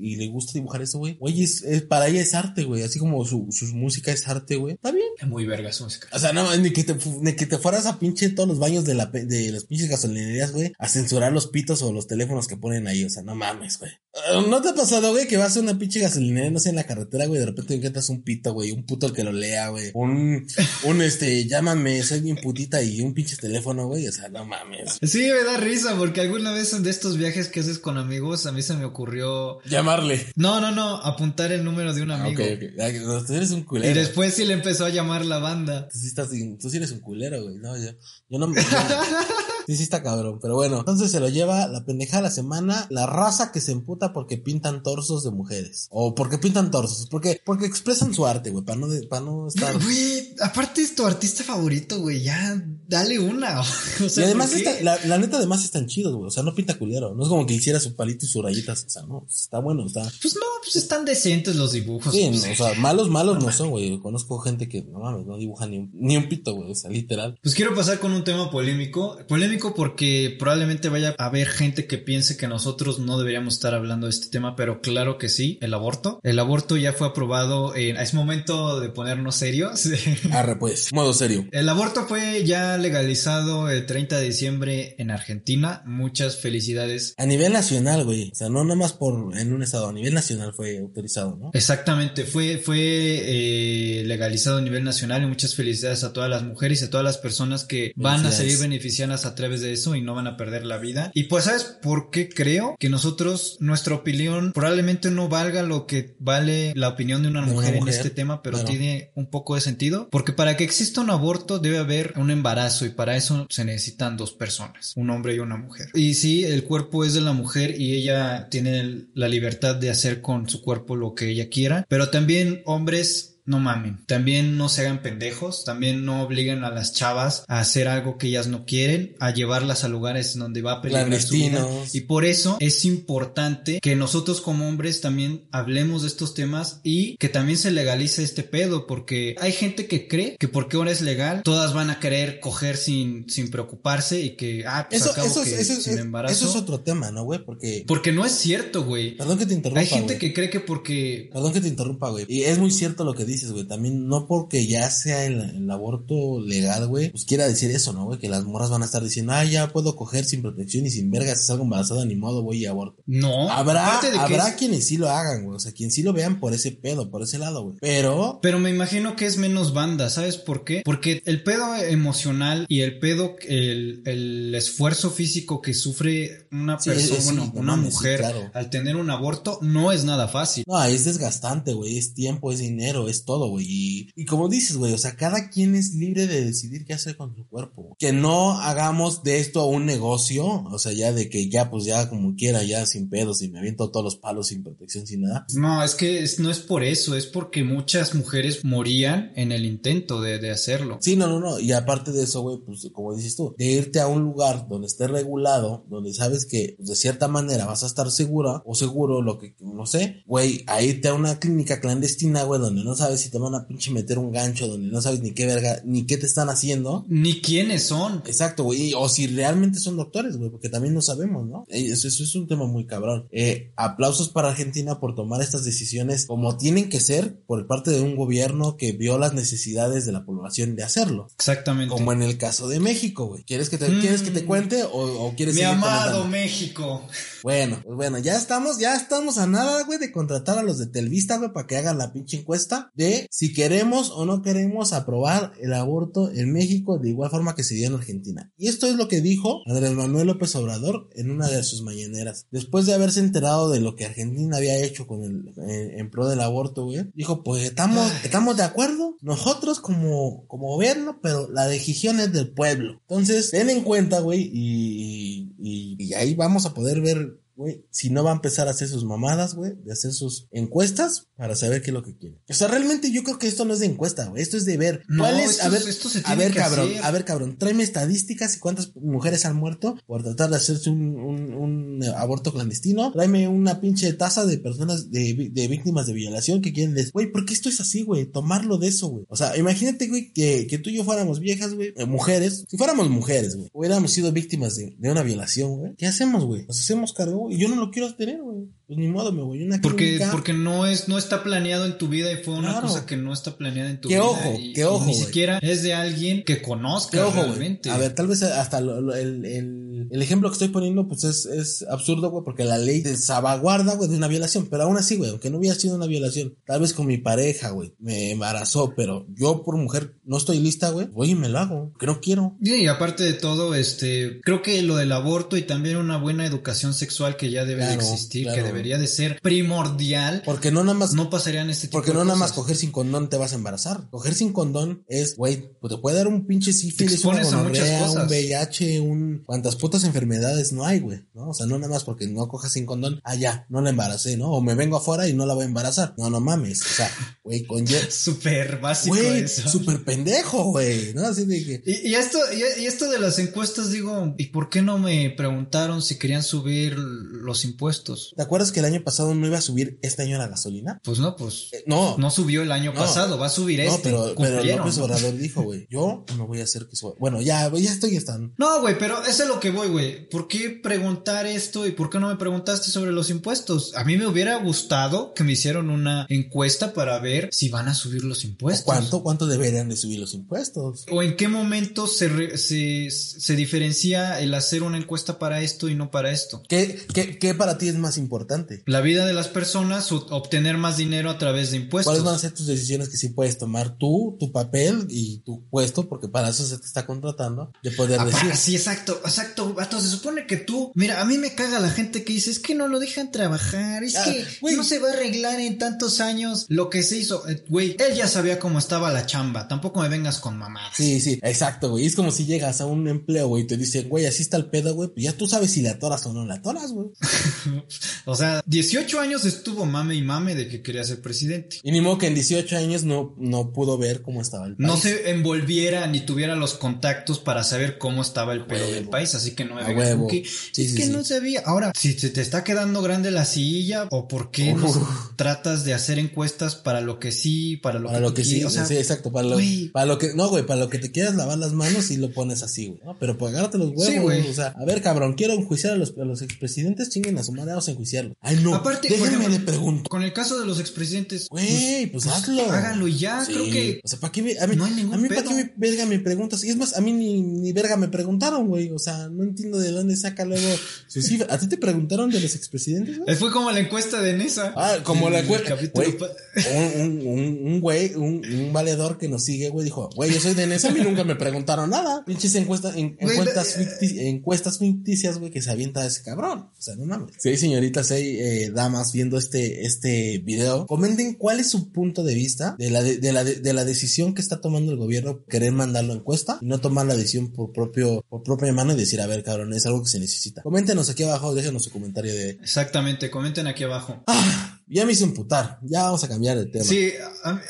y le gusta dibujar eso, güey. Oye, es, para ella es arte, güey. Así como su, su música es arte, güey. Está bien. Es muy verga su música. O sea, no, ni que te, ni que te fueras a pinche todos los baños de la, de las pinches gasolinerías, güey. A censurar los pitos o los teléfonos que ponen ahí. O sea, no mames, güey. Ah, ¿No te ha pasado, güey, que vas a una pinche gasolinería, no sé, en la carretera, güey, de repente encuentras un pito, güey, un puto que lo lea, güey, un, un, este, llámame, soy bien putita y un pinche teléfono, güey, o sea, no mames. Sí, me da risa, porque alguna vez de estos viajes que haces con amigos, a mí se me ocurrió... Llamarle. No, no, no, apuntar el número de un ah, amigo. Ok, ok. Tú eres un culero. Y después sí le empezó a llamar la banda. Tú sí, estás, tú sí eres un culero, güey, no, yo, yo no me... Sí, sí está cabrón. Pero bueno, entonces se lo lleva la pendeja de la semana, la raza que se emputa porque pintan torsos de mujeres. O porque pintan torsos. Porque, porque expresan su arte, güey, para no, para no estar. Güey, aparte es tu artista favorito, güey. Ya, dale una. O sea, y además, la, la, neta, además están chidos, güey. O sea, no pinta culero. No es como que hiciera su palito y sus rayitas. O sea, no, está bueno, Pues no, pues están decentes los dibujos. Sí, pues, o sea, malos, malos no son, güey. Conozco gente que, no mames, no dibuja ni un, ni un pito, güey. O sea, literal. Pues quiero pasar con un tema polémico. Polémico porque probablemente vaya a haber gente que piense que nosotros no deberíamos estar hablando de este tema, pero claro que sí, el aborto. El aborto ya fue aprobado en... Es momento de ponernos serios. Arre, pues, modo serio. El aborto fue ya legalizado el 30 de diciembre en Argentina. Muchas felicidades. A nivel nacional, güey. O sea, no nomás por en un a nivel nacional fue autorizado, ¿no? Exactamente, fue, fue eh, legalizado a nivel nacional y muchas felicidades a todas las mujeres y a todas las personas que van a seguir beneficiadas a través de eso y no van a perder la vida. Y pues, ¿sabes por qué creo que nosotros, nuestra opinión probablemente no valga lo que vale la opinión de una, mujer, en este tema, pero tiene un poco de sentido? Porque para que exista un aborto debe haber un embarazo y para eso se necesitan dos personas, un hombre y una mujer. Y sí, el cuerpo es de la mujer y ella tiene la libertad de hacer con su cuerpo lo que ella quiera, pero también hombres no mamen. También no se hagan pendejos, también no obliguen a las chavas a hacer algo que ellas no quieren, a llevarlas a lugares donde va a peligrar su vida. Y por eso es importante que nosotros como hombres también hablemos de estos temas y que también se legalice este pedo, porque hay gente que cree que porque ahora es legal, todas van a querer coger sin, sin preocuparse y que, ah, pues eso, eso, que eso, sin embarazo. Eso es otro tema, ¿no, güey? Porque... Porque no es cierto, güey. Perdón que te interrumpa, Hay gente que cree que porque... Perdón que te interrumpa, güey. Y es muy cierto lo que dices también no porque ya sea el, aborto legal, güey, pues quiera decir eso, ¿no, güey? Que las morras van a estar diciendo, ah, ya puedo coger sin protección y sin vergas, si salgo embarazada, ni modo, voy y aborto. No. Habrá, habrá quienes sí lo hagan, güey. O sea, quienes sí lo vean por ese pedo, por ese lado, güey. Pero. Pero me imagino que es menos banda, ¿sabes por qué? Porque el pedo emocional y el pedo, el, el esfuerzo físico que sufre una persona, una mujer al tener un aborto no es nada fácil. No, es desgastante, güey. Es tiempo, es dinero, es todo, güey. Y, como dices, güey, o sea, cada quien es libre de decidir qué hacer con su cuerpo. Que no hagamos de esto un negocio, o sea, ya de que ya, pues ya como quiera, ya sin pedos y me aviento todos los palos sin protección, sin nada. No, es que no es por eso, es porque muchas mujeres morían en el intento de, de hacerlo. Sí, no, no, no. Y aparte de eso, güey, pues como dices tú, de irte a un lugar donde esté regulado, donde sabes que pues, de cierta manera vas a estar segura o seguro, lo que, no sé, güey, a irte a una clínica clandestina, güey, donde no sabes si te van a pinche meter un gancho donde no sabes ni qué verga, ni qué te están haciendo. Ni quiénes son. Exacto, güey. O si realmente son doctores, güey, porque también no sabemos, ¿no? Eso, eso es un tema muy cabrón. Eh, aplausos para Argentina por tomar estas decisiones como tienen que ser por parte de un gobierno que vio las necesidades de la población de hacerlo. Exactamente. Como en el caso de México, güey. ¿Quieres que te, ¿quieres que te mm. cuente o, o quieres Mi amado México. Bueno, pues bueno, ya estamos, ya estamos a nada, güey, de contratar a los de Telvista, güey, para que hagan la pinche encuesta de si queremos o no queremos aprobar el aborto en México de igual forma que se dio en Argentina. Y esto es lo que dijo Andrés Manuel López Obrador en una de sus mañaneras. Después de haberse enterado de lo que Argentina había hecho con el, en, pro del aborto, güey, dijo, pues estamos, estamos de acuerdo, nosotros como, como gobierno, pero la decisión es del pueblo. Entonces, ten en cuenta, güey, y, y ahí vamos a poder ver güey, si no va a empezar a hacer sus mamadas, güey, de hacer sus encuestas para saber qué es lo que quiere. O sea, realmente yo creo que esto no es de encuesta, güey, esto es de ver cuál es, a ver, a ver, cabrón, a ver, cabrón, tráeme estadísticas y cuántas mujeres han muerto por tratar de hacerse un, un, aborto clandestino, tráeme una pinche tasa de personas, de, de víctimas de violación que quieren decir, güey, ¿por qué esto es así, güey? Tomarlo de eso, güey. O sea, imagínate, güey, que, que tú y yo fuéramos viejas, güey, eh, mujeres, si fuéramos mujeres, güey, hubiéramos sido víctimas de, de una violación, güey, ¿qué hacemos, güey? Nos hacemos cargo, y yo no lo quiero tener, güey. Pues ni modo, me voy una porque, Porque no es, no está planeado en tu vida y fue una cosa que no está planeada en tu vida. Ojo, que ojo, Ni siquiera es de alguien que conozca ojo, realmente. A ver, tal vez hasta el, El ejemplo que estoy poniendo, pues es, es absurdo, güey, porque la ley te salvaguarda, güey, de una violación. Pero aún así, güey, aunque no hubiera sido una violación, tal vez con mi pareja, güey, me embarazó, pero yo por mujer no estoy lista, güey, voy y me lo hago, que no quiero. Y aparte de todo, este, creo que lo del aborto y también una buena educación sexual que ya debe de existir, que debería de ser primordial. Porque no nada más. No pasarían este tipo Porque no nada más coger sin condón te vas a embarazar. Coger sin condón es, güey, pues te puede dar un pinche sífilis, una gonorrea, un VIH, un. Cuantas putas enfermedades no hay, güey, ¿no? O sea, no nada más porque no cojas sin condón, ah, ya, no la embaracé, ¿no? O me vengo afuera y no la voy a embarazar. No, no mames. O sea, güey, con. Súper básico güey, Súper pendejo, güey, ¿no? Así de que. Y, esto, y, esto de las encuestas, digo, ¿y por qué no me preguntaron si querían subir los impuestos? ¿Te acuerdas que el año pasado no iba a subir este año la gasolina? Pues no, pues. Eh, no. No subió el año pasado, va a subir este. No, pero, pero López Obrador dijo, güey, yo no voy a hacer que suba. Bueno, ya, ya estoy estando. No, güey, pero eso es lo que voy, güey. ¿Por qué preguntar esto y por qué no me preguntaste sobre los impuestos? A mí me hubiera gustado que me hicieran una encuesta para ver si van a subir los impuestos. ¿Cuánto, cuánto deberían de subir los impuestos? ¿O en qué momento se, se, se diferencia el hacer una encuesta para esto y no para esto? ¿Qué, qué, qué para ti es más importante? La vida de las personas, o obtener más dinero a través de impuestos. ¿Cuáles van a ser tus decisiones que sí puedes tomar tú, tu papel y tu puesto? Porque para eso se te está contratando, de poder decir. Sí, exacto, exacto. Hasta se supone que tú, mira, a mí me caga la gente que dice, es que no lo dejan trabajar, es ah, que no se va a arreglar en tantos años lo que se hizo. Eh, güey, él ya sabía cómo estaba la chamba, tampoco me vengas con mamadas. Sí, sí, exacto, güey. Es como si llegas a un empleo, güey, y te dicen, güey, así está el pedo, güey, pues ya tú sabes si le atoras o no le atoras, güey. o sea, 18 años estuvo mame y mame de que quería ser presidente. Y ni modo que en 18 años no, no pudo ver cómo estaba el país. No se envolviera ni tuviera los contactos para saber cómo estaba el pedo del país, así que no me con que, es que no sabía. Ahora, si se te está quedando grande la silla, o por qué no tratas de hacer encuestas para lo que sí, para lo para que, lo que sí, o sea, sí, exacto, para lo, para lo que, no, güey, para lo que te quieras lavar las manos y lo pones así, güey, ¿no? Pero pues agárrate los huevos, güey. O sea, a ver, cabrón, quiero enjuiciar a los, a los expresidentes, chinguen a su madre, vamos a enjuiciarlos. Ay, no, Aparte, déjenme le pregunto. Con el caso de los expresidentes, güey, pues, pues, hazlo. Háganlo y ya, creo que. O sea, ¿para qué a mí, no hay ningún a mí, ¿para qué me, verga me preguntas? Y es más, a mí ni, ni verga me preguntaron, güey. O sea, no entiendo de dónde saca luego sí, ¿A ti te preguntaron de los expresidentes, güey? Fue como la encuesta de Nesa. Ah, como la encuesta. Un, un, un, güey, un, un, valedor que nos sigue, güey, dijo, güey, yo soy de Nesa, a mí nunca me preguntaron nada. Pinches encuestas, encuestas, encuestas ficticias, güey, que se avienta ese cabrón. O sea, no mames. Si hay señoritas, hay eh, damas viendo este, este video, comenten cuál es su punto de vista de la, de, la, de, la decisión que está tomando el gobierno, querer mandarlo a encuesta y no tomar la decisión por propio, por propia mano y decir, a ver, cabrón, es algo que se necesita. Coméntenos aquí abajo, déjenos su comentario de... Exactamente, comenten aquí abajo. Ah, ya me hice imputar. Ya vamos a cambiar de tema. Sí,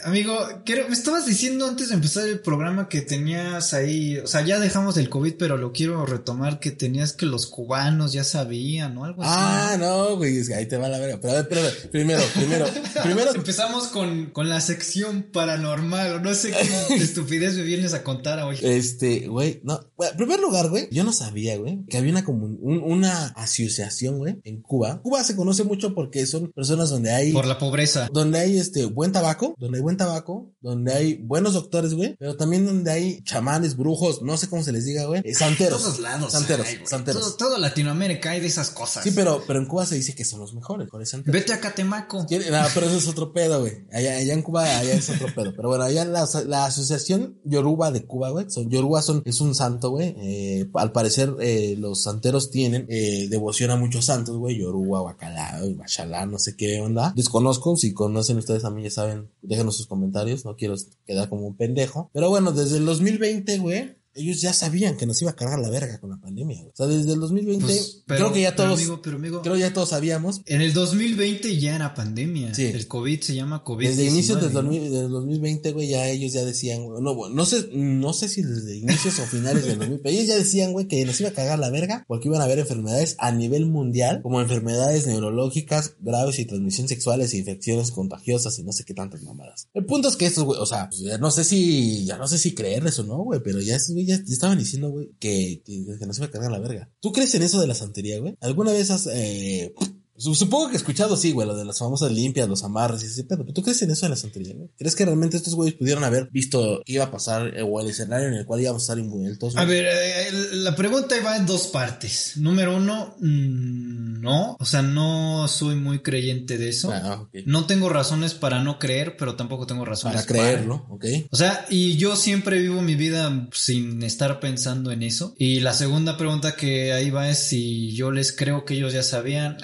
amigo, quiero, me estabas diciendo antes de empezar el programa que tenías ahí, o sea, ya dejamos el COVID, pero lo quiero retomar, que tenías que los cubanos ya sabían, ¿no? Algo así. Ah, no, güey, ahí te va la verga. Pero a ver, pero, primero, primero, primero. Empezamos con, con la sección paranormal, o no sé qué estupidez me vienes a contar hoy. Este, güey, no. en primer lugar, güey, yo no sabía, güey, que había una, como una asociación, güey, en Cuba. Cuba se conoce mucho porque son personas donde por la pobreza. Donde hay este buen tabaco, donde hay buen tabaco, donde hay buenos doctores, güey, pero también donde hay chamanes, brujos, no sé cómo se les diga, güey, eh, santeros. Todos lados. Santeros, santeros. Todo, Latinoamérica hay de esas cosas. Sí, pero, pero en Cuba se dice que son los mejores. Vete a Catemaco. No, pero eso es otro pedo, güey. Allá, allá en Cuba, allá es otro pedo. Pero bueno, allá la, la asociación Yoruba de Cuba, güey, son, Yoruba son, es un santo, güey. Eh, al parecer, eh, los santeros tienen, eh, devoción a muchos santos, güey. Yoruba, Bacalao, Bachalá, no sé qué onda desconozco, si conocen ustedes a mí ya saben, déjenos sus comentarios, no quiero quedar como un pendejo. Pero bueno, desde el 2020, güey, ellos ya sabían que nos iba a cargar la verga con la pandemia. O sea, desde el 2020, pues, creo que ya todos, creo ya todos sabíamos. En el 2020 ya era pandemia. Sí. El COVID se llama COVID. Desde inicios del, 2020, güey, ya ellos ya decían, no, no sé, no sé si desde inicios o finales del 2020, ellos ya decían, güey, que nos iba a cagar la verga porque iban a haber enfermedades a nivel mundial, como enfermedades neurológicas graves y transmisión sexuales e infecciones contagiosas y no sé qué tantas mamadas. El punto es que estos, güey, o sea, pues, ya no sé si, ya no sé si creerles o no, güey, pero ya estos, ya, estaban diciendo, güey, que, que, que, nos iba a cargar la verga. ¿Tú crees en eso de la santería, güey? ¿Alguna vez has, eh, Supongo que he escuchado, sí, güey, lo de las famosas limpias, los amarres y ese pedo. ¿Pero tú crees en eso de la santería, güey? ¿Crees que realmente estos güeyes pudieron haber visto qué iba a pasar eh, o el escenario en el cual íbamos a estar envueltos? A ver, eh, la pregunta va en dos partes. Número uno, mm, no. O sea, no soy muy creyente de eso. Ah, no tengo razones para no creer, pero tampoco tengo razones para creerlo, ok. O sea, y yo siempre vivo mi vida sin estar pensando en eso. Y la segunda pregunta que ahí va es si yo les creo que ellos ya sabían.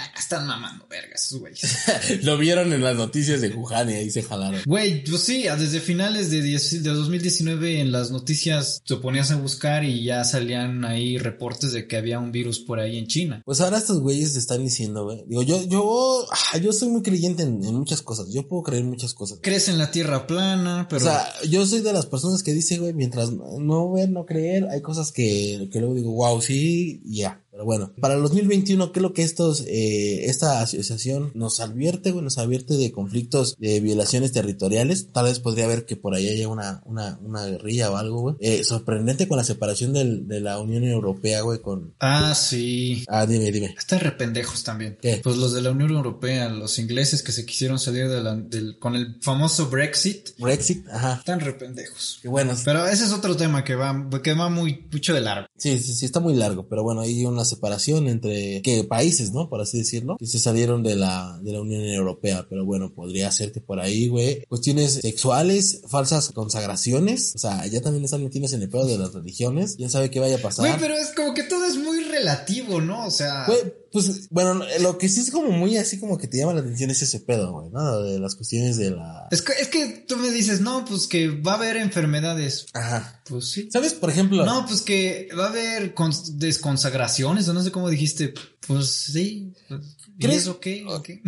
Están mamando vergas, güey. Lo vieron en las noticias de Wuhan y ahí se jalaron. Güey, pues sí, desde finales de, de 2019 en las noticias te ponías a buscar y ya salían ahí reportes de que había un virus por ahí en China. Pues ahora estos güeyes están diciendo, güey. Digo, yo, yo, ah, yo soy muy creyente en, muchas cosas. Yo puedo creer en muchas cosas. Crees en la tierra plana, pero. O sea, yo soy de las personas que dice, güey, mientras no ver, no creer, hay cosas que, que luego digo, wow, sí, ya. Pero bueno, para el 2021, ¿qué es lo que estos, eh, esta asociación nos advierte, güey? Nos advierte de conflictos, de violaciones territoriales. Tal vez podría haber que por ahí haya una, una, una guerrilla o algo, güey. Eh, sorprendente con la separación del, de la Unión Europea, güey, con... Ah, sí. Ah, dime, dime. Están rependejos también. ¿Qué? Pues los de la Unión Europea, los ingleses que se quisieron salir de la, del, con el famoso Brexit. Brexit, ajá. Están rependejos. Qué bueno. Pero ese es otro tema que va, que va muy, mucho de largo. Sí, sí, sí, está muy largo. Pero bueno, hay una separación entre que países, ¿no? Por así decirlo, que se salieron de la, de la Unión Europea. Pero bueno, podría ser que por ahí, güey, cuestiones sexuales, falsas consagraciones. O sea, ya también están metidos en el pedo de las religiones. ¿Quién sabe qué vaya a pasar? Güey, pero es como que todo es muy relativo, ¿no? O sea. Güey, pues, bueno, lo que sí es como muy así como que te llama la atención es ese pedo, güey, ¿no? De las cuestiones de la... Es que, es que tú me dices, no, pues que va a haber enfermedades. Ajá. Pues sí. ¿Sabes? Por ejemplo... No, pues que va a haber desconsagraciones o no sé cómo dijiste. Pues sí. ¿Crees? eso qué?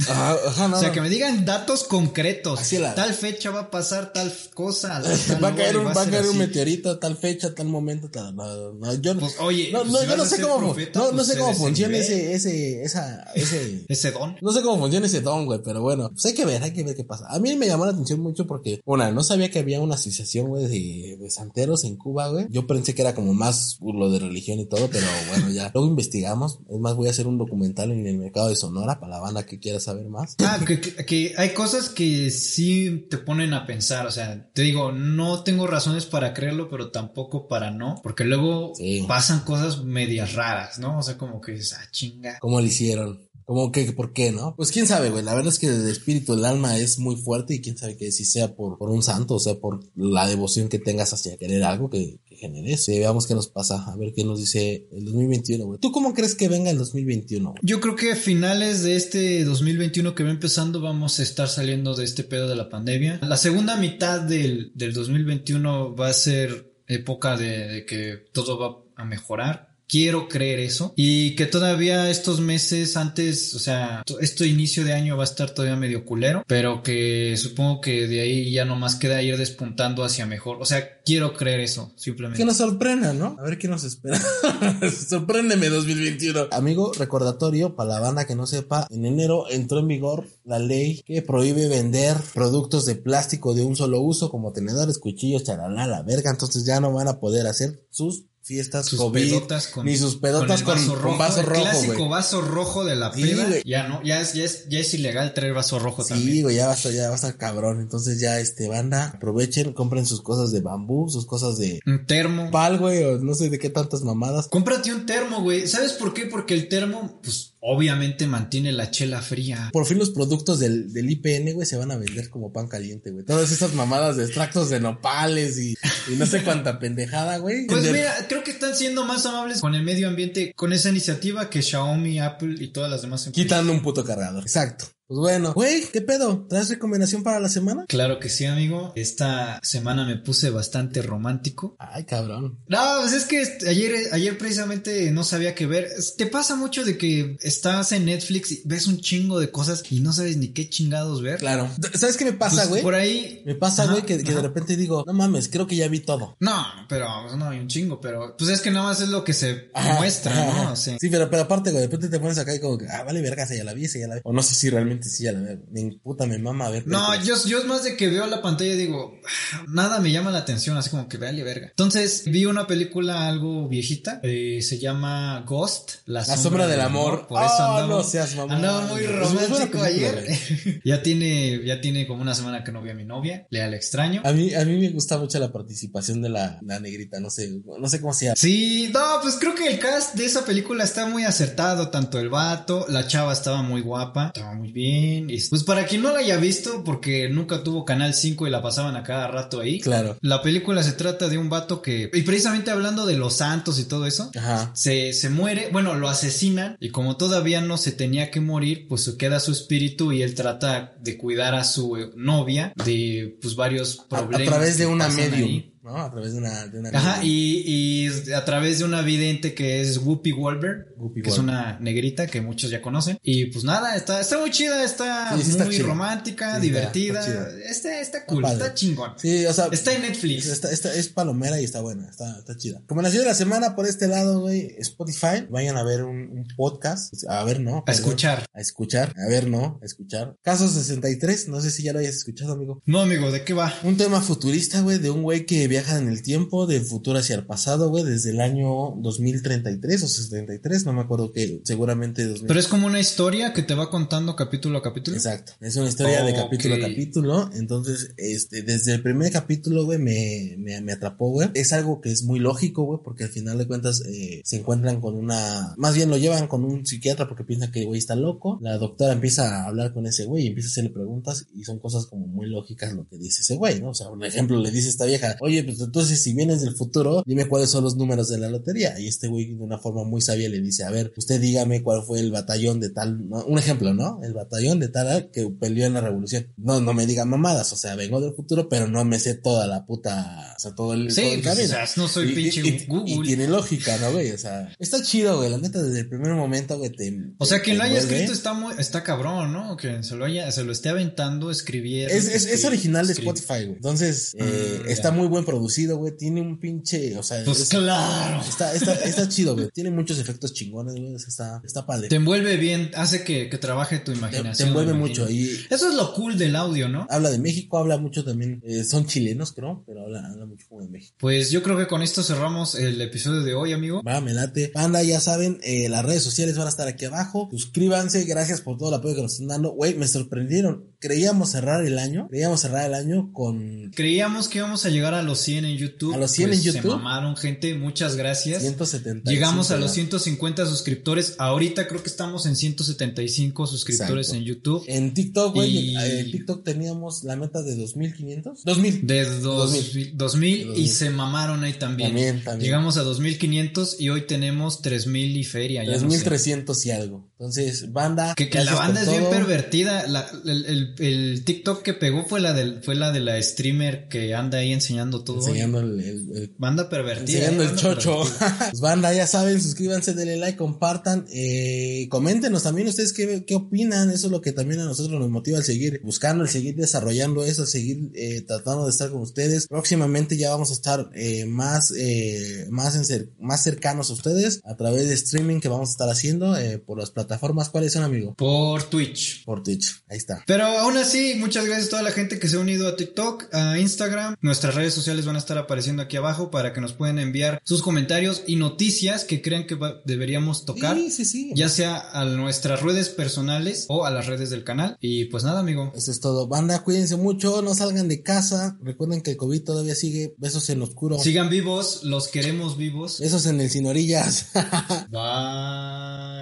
Ajá, no, o sea, que me digan datos concretos. Tal fecha va a pasar tal cosa. va a caer un, va a caer un meteorito, tal fecha, tal momento, tal. No, no, yo, pues, oye, no, yo no sé cómo, no, no sé pues, cómo funciona ese, ese, esa, ese. ese don. No sé cómo funciona ese don, güey, pero bueno, pues hay que ver, hay que ver qué pasa. A mí me llamó la atención mucho porque, una, no sabía que había una asociación, güey, de, de santeros en Cuba, güey. Yo pensé que era como más lo de religión y todo, pero bueno, ya. Luego investigamos. Es más, voy a hacer un documental en el mercado de Sonora para la banda que quiera saber más. Ah, que, hay cosas que sí te ponen a pensar. O sea, te digo, no tengo razones para creerlo, pero tampoco para no. Porque luego pasan cosas medias raras, ¿no? O sea, como que esa ah, chinga. ¿Cómo lo hicieron? Como que, ¿por qué, no? Pues quién sabe, güey. La verdad es que el espíritu, el alma es muy fuerte y quién sabe que si sea por, por un santo, o sea, por la devoción que tengas hacia querer algo que, que genere veamos qué nos pasa, a ver qué nos dice el 2021, güey. ¿Tú cómo crees que venga el 2021? Yo creo que a finales de este 2021 que va empezando vamos a estar saliendo de este pedo de la pandemia. La segunda mitad del, del 2021 va a ser época de que todo va a mejorar Quiero creer eso. Y que todavía estos meses antes, o sea, este inicio de año va a estar todavía medio culero, pero que supongo que de ahí ya nomás queda ir despuntando hacia mejor. O sea, quiero creer eso, simplemente. Que nos sorprenda, ¿no? A ver qué nos espera. Sorpréndeme 2021. Amigo, recordatorio para la banda que no sepa, en enero entró en vigor la ley que prohíbe vender productos de plástico de un solo uso como tenedores, cuchillos, charalá, la verga. Entonces ya no van a poder hacer sus fiestas sus pedotas con, ni sus pedotas con, vaso rojo, vaso rojo, el clásico vaso rojo de la peda. ya no, ya es, ya es, ya es ilegal traer vaso rojo también. Sí, güey, ya va a estar, ya va a estar cabrón. Entonces ya este banda, aprovechen, compren sus cosas de bambú, sus cosas de un termo. Pal, güey, o no sé de qué tantas mamadas. Cómprate un termo, güey. ¿Sabes por qué? Porque el termo, pues obviamente mantiene la chela fría. Por fin los productos del, del IPN, güey, se van a vender como pan caliente, güey. Todas esas mamadas de extractos de nopales y, y no sé cuánta pendejada, güey. Pues mira, creo que están siendo más amables con el medio ambiente con esa iniciativa que Xiaomi, Apple y todas las demás empresas. Quitando un puto cargador. Exacto. Pues bueno, güey, ¿qué pedo? ¿Traes recomendación para la semana? Claro que sí, amigo. Esta semana me puse bastante romántico. Ay, cabrón. No, pues es que ayer, ayer precisamente no sabía qué ver. Te pasa mucho de que estás en Netflix y ves un chingo de cosas y no sabes ni qué chingados ver. Claro. ¿Sabes qué me pasa, pues güey? por ahí. Me pasa, güey, que, de repente digo, no mames, creo que ya vi todo. No, pero pues, no hay un chingo, pero pues es que nada más es lo que se muestra, ¿no? Sí. pero, pero aparte, güey, de repente te pones acá y como que, ah, vale, verga, ya la vi, ya la vi. O no sé si realmente sí ya la. Me puta, me mama a ver. No, yo, yo es más de que veo la pantalla y digo, ah, nada me llama la atención, así como que vale verga. Entonces vi una película algo viejita, eh, se llama Ghost, La, sombra, del, amor. Por eso oh, andaba, no seas andaba muy romántico ayer. ya tiene, ya tiene como una semana que no vi a mi novia, le al extraño. A mí, a mí me gusta mucho la participación de la, la negrita, no sé, no sé cómo se llama. Sí, no, pues creo que el cast de esa película está muy acertado, tanto el vato, la chava estaba muy guapa, estaba muy bien. Pues para quien no la haya visto, porque nunca tuvo Canal 5 y la pasaban a cada rato ahí. Claro. La película se trata de un vato que, y precisamente hablando de los santos y todo eso, Se, se muere, bueno, lo asesinan y como todavía no se tenía que morir, pues se queda su espíritu y él trata de cuidar a su novia de pues varios problemas. A, través de una medium. ¿No? A través de una... De una Ajá, y, y, a través de una vidente que es Whoopi Goldberg, que es una negrita que muchos ya conocen. Y pues nada, está, está muy chida, está muy romántica, divertida. Está, está, cool, está, chingón. Sí, o sea... Está en Netflix. Está, está, es palomera y está buena, está, está chida. Como nació de la semana por este lado, güey, Spotify, vayan a ver un, un podcast, a ver, ¿no? A escuchar. A escuchar, a ver, ¿no? A escuchar. Caso 63, no sé si ya lo hayas escuchado, amigo. No, amigo, ¿de qué va? Un tema futurista, güey, de un güey que viaja en el tiempo, del futuro hacia el pasado, güey, desde el año 2033 o 73, no me acuerdo que, seguramente Pero es como una historia que te va contando capítulo a capítulo. Exacto, es una historia de capítulo a capítulo, entonces, este, desde el primer capítulo, güey, me, me, atrapó, güey. Es algo que es muy lógico, güey, porque al final de cuentas eh, se encuentran con una, más bien lo llevan con un psiquiatra porque piensa que el güey está loco, la doctora empieza a hablar con ese güey y empieza a hacerle preguntas y son cosas como muy lógicas lo que dice ese güey, ¿no? O sea, un ejemplo, le dice esta vieja, oye, pues entonces si vienes del futuro, dime cuáles son los números de la lotería. Y este güey de una forma muy sabia le dice, a ver, usted dígame cuál fue el batallón de tal, un ejemplo, ¿no? El batallón de tal que peleó en la revolución. No, no me diga mamadas, o sea, vengo del futuro, pero no me sé toda la puta, o sea, todo el, sí, pues, camino. O sea, no soy pinche Google. Y tiene lógica, ¿no, güey? O sea, está chido, güey, la neta, desde el primer momento, güey, te... O sea, quien lo haya escrito está muy, está cabrón, ¿no? Que se lo haya, se lo esté aventando, escribiendo. Es, es, es original de Spotify, güey. Entonces, eh, mm, está muy buen producido, güey, tiene un pinche o sea. Pues claro. Está, está, está chido, güey. Tiene muchos efectos chingones, güey. Está, está padre. Te envuelve bien, hace que, que trabaje tu imaginación. Te, envuelve mucho. Y Eso es lo cool del audio, ¿no? Habla de México, habla mucho también. Eh, son chilenos, creo, pero habla, habla mucho como de México. Pues yo creo que con esto cerramos el episodio de hoy, amigo. Va, me late. Panda, ya saben, eh, las redes sociales van a estar aquí abajo. Suscríbanse, gracias por todo el apoyo que nos están dando. Güey, me sorprendieron. Creíamos cerrar el año. Creíamos cerrar el año con. Creíamos que íbamos a llegar a los 100 en YouTube. A los 100 en pues YouTube. Se mamaron, gente. Muchas gracias. 170. Llegamos a los 150 suscriptores. Ahorita creo que estamos en 175 suscriptores en YouTube. En TikTok, güey. En TikTok teníamos la meta de 2500. 2000. De 2000. y se mamaron ahí también. También, también. Llegamos a 2500 y hoy tenemos 3000 y feria. 3300 y algo. Entonces, banda. Que, la banda es bien pervertida. el, el, TikTok que pegó fue la, del, fue la de la streamer que anda ahí enseñando todo. Enseñando el, Banda pervertida. Enseñando el chocho. pues banda, ya saben, suscríbanse, denle like, compartan. Eh, coméntenos también ustedes qué, qué opinan. Eso es lo que también a nosotros nos motiva al seguir buscando, el seguir desarrollando eso, al seguir eh, tratando de estar con ustedes. Próximamente ya vamos a estar eh, más, eh, más, en más cercanos a ustedes a través de streaming que vamos a estar haciendo eh, por las plataformas. ¿Cuáles son, amigo? Por Twitch. Por Twitch, ahí está. Pero aún así, muchas gracias a toda la gente que se ha unido a TikTok, a Instagram. Nuestras redes sociales van a estar apareciendo aquí abajo para que nos puedan enviar sus comentarios y noticias que crean que deberíamos tocar. Sí, sí, sí. Ya sea a nuestras redes personales o a las redes del canal. Y pues nada, amigo. Eso es todo. Banda, cuídense mucho, no salgan de casa. Recuerden que el COVID todavía sigue. Besos en lo oscuro. Sigan vivos, los queremos vivos. Besos en el sin orillas. Bye.